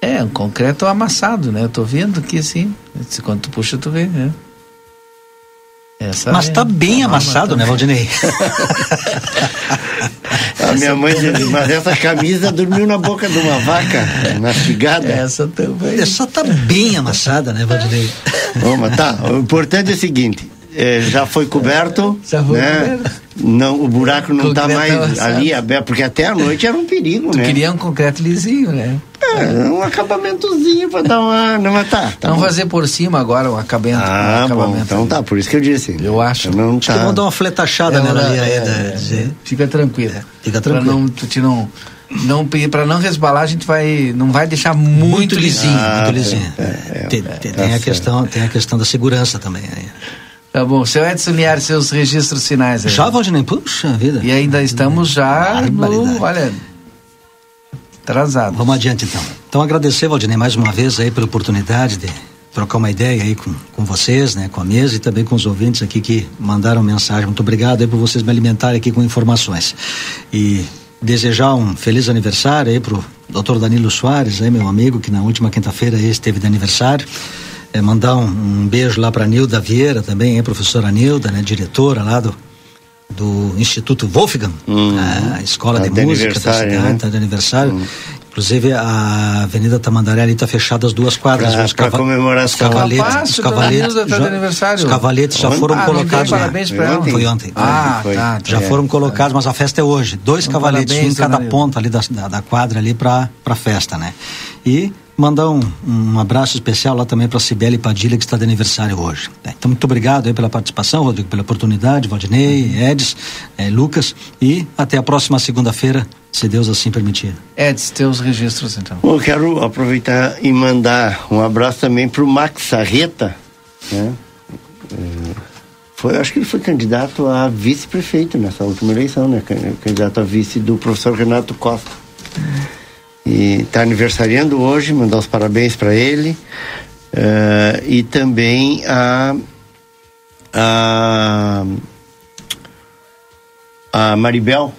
É, um concreto amassado, né? Eu tô vendo aqui assim. Se quando tu puxa, tu vê, né? Essa Mas é- tá bem tá amassado, né, Valdinei? A minha mãe dizia, mas essa camisa dormiu na boca de uma vaca mastigada. Essa também. Essa tá bem amassada, né, Valdinei? Bom, mas tá, o importante é o seguinte, é, já foi coberto, Já foi né? coberto. Não, o buraco não está mais ali aberto, porque até a noite era um perigo, Tu né? queria um concreto lisinho, né? É, um acabamentozinho pra dar uma... Não, mas tá, tá Vamos bom. fazer por cima agora um acabamento. um Ah, bom, acabamento então tá, por isso que eu disse. Eu acho. Não Acho que tá... vão dar uma fletachada É, nela ali é, ainda. é, dizer. Fica tranquilo. Fica Pra tranquilo. não, tu te não, não, para não resbalar, a gente vai, não vai deixar muito, Muito lisinho, muito lisinho. é, é, tem, é, tem- tá tem a questão, tem a questão da segurança também. Tá bom. Seu Edson Liar, seus registros finais aí. Já, Valdinei? Puxa vida. E ainda estamos já no, olha, atrasado. Vamos adiante então. Então agradecer, Valdinei, mais uma vez aí pela oportunidade de trocar uma ideia aí com, com vocês, né, com a mesa e também com os ouvintes aqui que mandaram mensagem. Muito obrigado aí por vocês me alimentarem aqui com informações. E desejar um feliz aniversário aí pro Dr. Danilo Soares, aí meu amigo que na última quinta-feira esteve de aniversário. É, mandar um, um beijo lá para Nilda Vieira também, aí, professora Nilda, né, diretora lá do do Instituto Wolfgang, a escola Tá de de música da cidade, né? tá de aniversário. Inclusive a Avenida Tamandaré ali está fechada as duas quadras. Pra- os pra comemoração. Os cavaletes, Capaz, os cavaletes, tá de aniversário. os cavaletes já Ontem? foram Ah, colocados. parabéns pra ela? Foi ontem. Ah, Foi. tá. Já É. foram colocados, mas a festa é hoje. Dois Então, cavaletes, um em cada ponta ali da, da, da quadra ali para a festa, né? E mandar um, um abraço especial lá também para Cibele Padilha, que está de aniversário hoje. Então, muito obrigado aí pela participação, Rodrigo, pela oportunidade, Valdinei, Edis, eh, Lucas, e até a próxima segunda-feira, se Deus assim permitir. Edson, teus registros então. Eu quero aproveitar e mandar um abraço também pro Max Sarreta, né? É, Foi, acho que ele foi candidato a vice-prefeito nessa última eleição, né? Can- Candidato a vice do professor Renato Costa. E está aniversariando hoje, mandar os parabéns para ele. Eh, e também a, a, a Maribel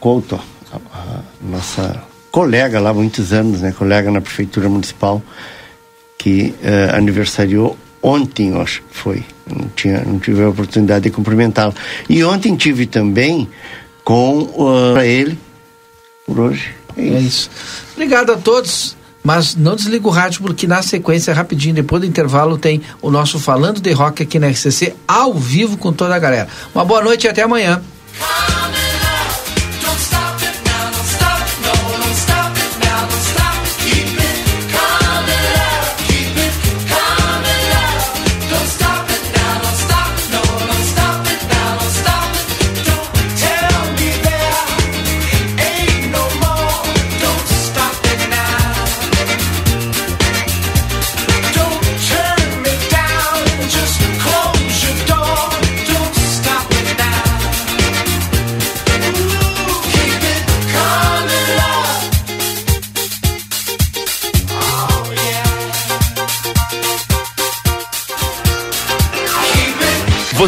Couto, a, a nossa colega lá há muitos anos, né? Colega na prefeitura municipal, que eh, aniversariou ontem, eu acho que foi. Não, tinha, não tive a oportunidade de cumprimentá-la. E ontem tive também com para ele por hoje. É É isso. isso. Obrigado a todos. Mas não desliga o rádio, porque na sequência, rapidinho, depois do intervalo, tem o nosso Falando de Rock aqui na RCC, ao vivo com toda a galera. Uma boa noite e até amanhã.